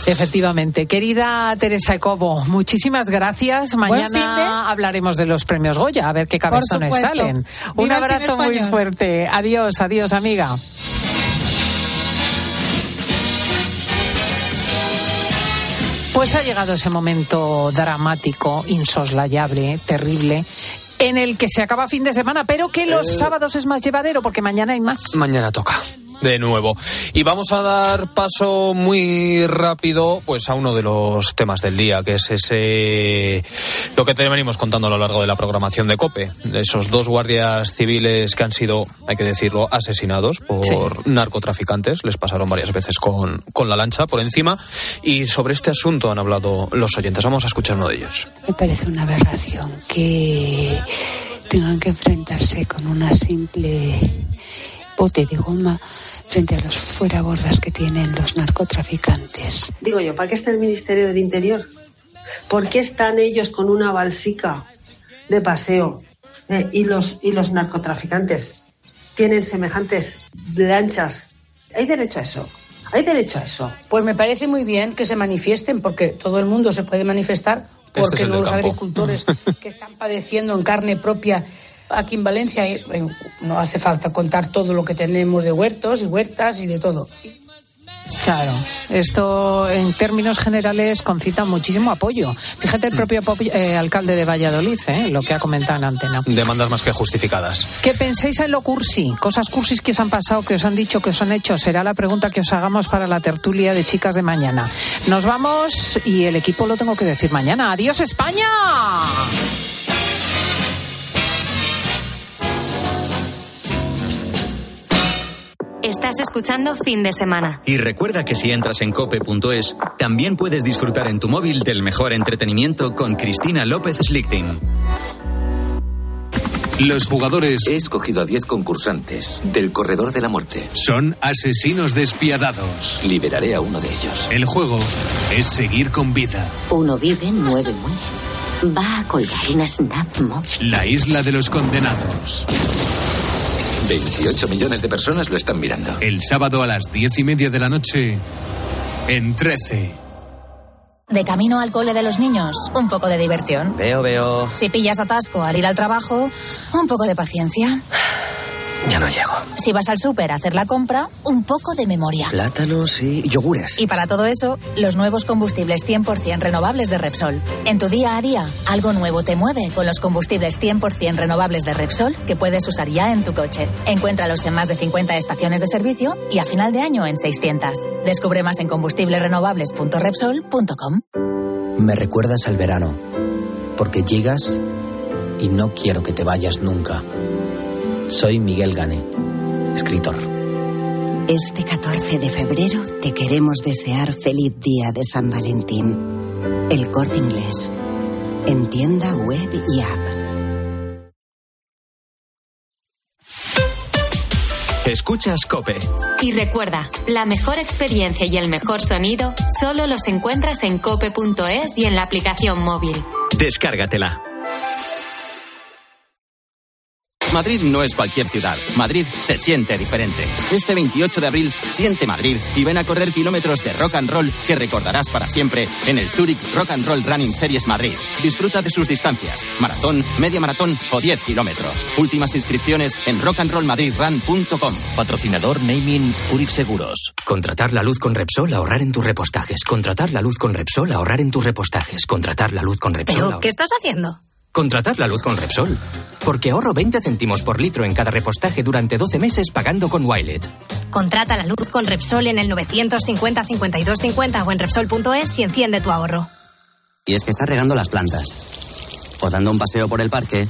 Efectivamente. Querida Teresa Ecobo, muchísimas gracias. Mañana hablaremos de los premios Goya, a ver qué cabezones salen. Un abrazo muy fuerte. Adiós, adiós, amiga. Pues ha llegado ese momento dramático, insoslayable, terrible, en el que se acaba fin de semana, pero que los Eh. sábados es más llevadero porque mañana hay más. Mañana toca. De nuevo. Y vamos a dar paso muy rápido pues a uno de los temas del día, que es ese lo que te venimos contando a lo largo de la programación de COPE. de Esos dos guardias civiles que han sido, hay que decirlo, asesinados por narcotraficantes. Les pasaron varias veces con, con la lancha por encima. Y sobre este asunto han hablado los oyentes. Vamos a escuchar uno de ellos. Me parece una aberración que tengan que enfrentarse con una simple bote de goma frente a los fuerabordas que tienen los narcotraficantes. Digo yo, ¿para qué está el Ministerio del Interior? ¿Por qué están ellos con una balsica de paseo eh, y, los, y los narcotraficantes tienen semejantes lanchas? ¿Hay derecho a eso? ¿Hay derecho a eso? Pues me parece muy bien que se manifiesten, porque todo el mundo se puede manifestar, Este porque es los campo. agricultores <laughs> que están padeciendo en carne propia aquí en Valencia, eh, no hace falta contar todo lo que tenemos de huertos y huertas y de todo. Claro, esto en términos generales concita muchísimo apoyo. Fíjate el propio apoyo- eh, alcalde de Valladolid, eh, lo que ha comentado en antena. Demandas más que justificadas. ¿Qué pensáis en lo cursi? Cosas cursis que os han pasado, que os han dicho, que os han hecho. Será la pregunta que os hagamos para la tertulia de chicas de mañana. Nos vamos y el equipo lo tengo que decir mañana. ¡Adiós España! Estás escuchando Fin de Semana. Y recuerda que si entras en cope.es, también puedes disfrutar en tu móvil del mejor entretenimiento con Cristina López Slichting. Los jugadores He escogido a 10 concursantes del Corredor de la Muerte. son asesinos despiadados. Liberaré a uno de ellos. El juego es seguir con vida. Uno vive, nueve mueren. Va a colgar una snap mob. La isla de los condenados. 28 millones de personas lo están mirando. El sábado a las diez y media de la noche en 13. De camino al cole de los niños, un poco de diversión. Veo, veo. Si pillas atasco al ir al trabajo, un poco de paciencia. Ya no llego. Si vas al súper a hacer la compra, un poco de memoria. Plátanos y yogures. Y para todo eso, los nuevos combustibles 100% renovables de Repsol. En tu día a día, algo nuevo te mueve con los combustibles 100% renovables de Repsol que puedes usar ya en tu coche. Encuéntralos en más de 50 estaciones de servicio y a final de año en 600. Descubre más en combustiblesrenovables.repsol.com. Me recuerdas al verano. Porque llegas y no quiero que te vayas nunca. Soy Miguel Gane, escritor. Este 14 de febrero te queremos desear feliz día de San Valentín. El corte inglés. En tienda web y app. Escuchas Cope. Y recuerda, la mejor experiencia y el mejor sonido solo los encuentras en cope.es y en la aplicación móvil. Descárgatela. Madrid no es cualquier ciudad. Madrid se siente diferente. Este 28 de abril, siente Madrid y ven a correr kilómetros de rock and roll que recordarás para siempre en el Zurich Rock and Roll Running Series Madrid. Disfruta de sus distancias: maratón, media maratón o 10 kilómetros. Últimas inscripciones en rockandrollmadridrun.com. Patrocinador Naming Zurich Seguros. Contratar la luz con Repsol, ahorrar en tus repostajes. Contratar la luz con Repsol, ahorrar en tus repostajes. Contratar la luz con Repsol. ¿Pero qué estás haciendo? Contratar la luz con Repsol. Porque ahorro 20 céntimos por litro en cada repostaje durante 12 meses pagando con Wilet. Contrata la luz con Repsol en el 950 52 50 o en Repsol.es y enciende tu ahorro. Y es que estás regando las plantas. O dando un paseo por el parque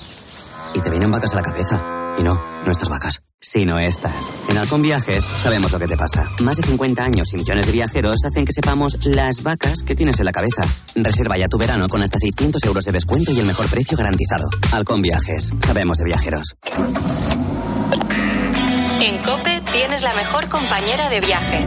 y te vienen vacas a la cabeza. Y no, no estas vacas, sino estas. En Halcón Viajes sabemos lo que te pasa. Más de 50 años y millones de viajeros hacen que sepamos las vacas que tienes en la cabeza. Reserva ya tu verano con hasta 600 euros de descuento y el mejor precio garantizado. Halcón Viajes, sabemos de viajeros. En Cope tienes la mejor compañera de viaje.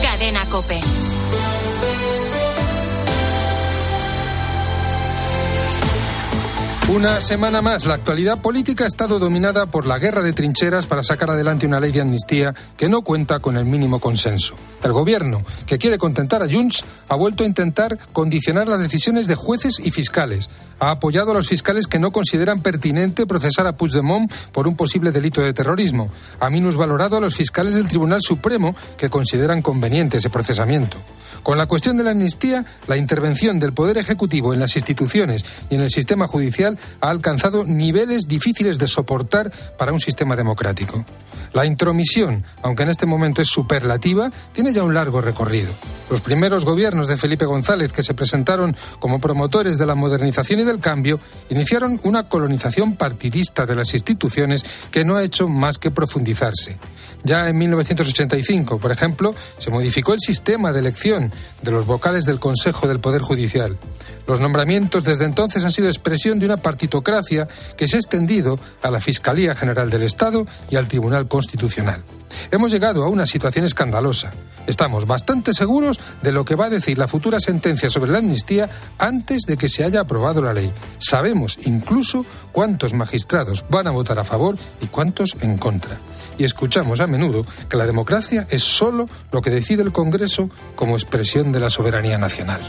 Cadena Cope. Una semana más, la actualidad política ha estado dominada por la guerra de trincheras para sacar adelante una ley de amnistía que no cuenta con el mínimo consenso. El gobierno, que quiere contentar a Junts, ha vuelto a intentar condicionar las decisiones de jueces y fiscales. Ha apoyado a los fiscales que no consideran pertinente procesar a Puigdemont por un posible delito de terrorismo. Ha minusvalorado a los fiscales del Tribunal Supremo que consideran conveniente ese procesamiento. Con la cuestión de la amnistía, la intervención del Poder Ejecutivo en las instituciones y en el sistema judicial ha alcanzado niveles difíciles de soportar para un sistema democrático. La intromisión, aunque en este momento es superlativa, tiene ya un largo recorrido. Los primeros gobiernos de Felipe González, que se presentaron como promotores de la modernización y del cambio, iniciaron una colonización partidista de las instituciones que no ha hecho más que profundizarse. Ya en 1985, por ejemplo, se modificó el sistema de elección de los vocales del Consejo del Poder Judicial. Los nombramientos desde entonces han sido expresión de una partitocracia que se ha extendido a la Fiscalía General del Estado y al Tribunal Constitucional. Hemos llegado a una situación escandalosa. Estamos bastante seguros de lo que va a decir la futura sentencia sobre la amnistía antes de que se haya aprobado la ley. Sabemos incluso cuántos magistrados van a votar a favor y cuántos en contra. Y escuchamos a menudo que la democracia es solo lo que decide el Congreso como expresión de la soberanía nacional.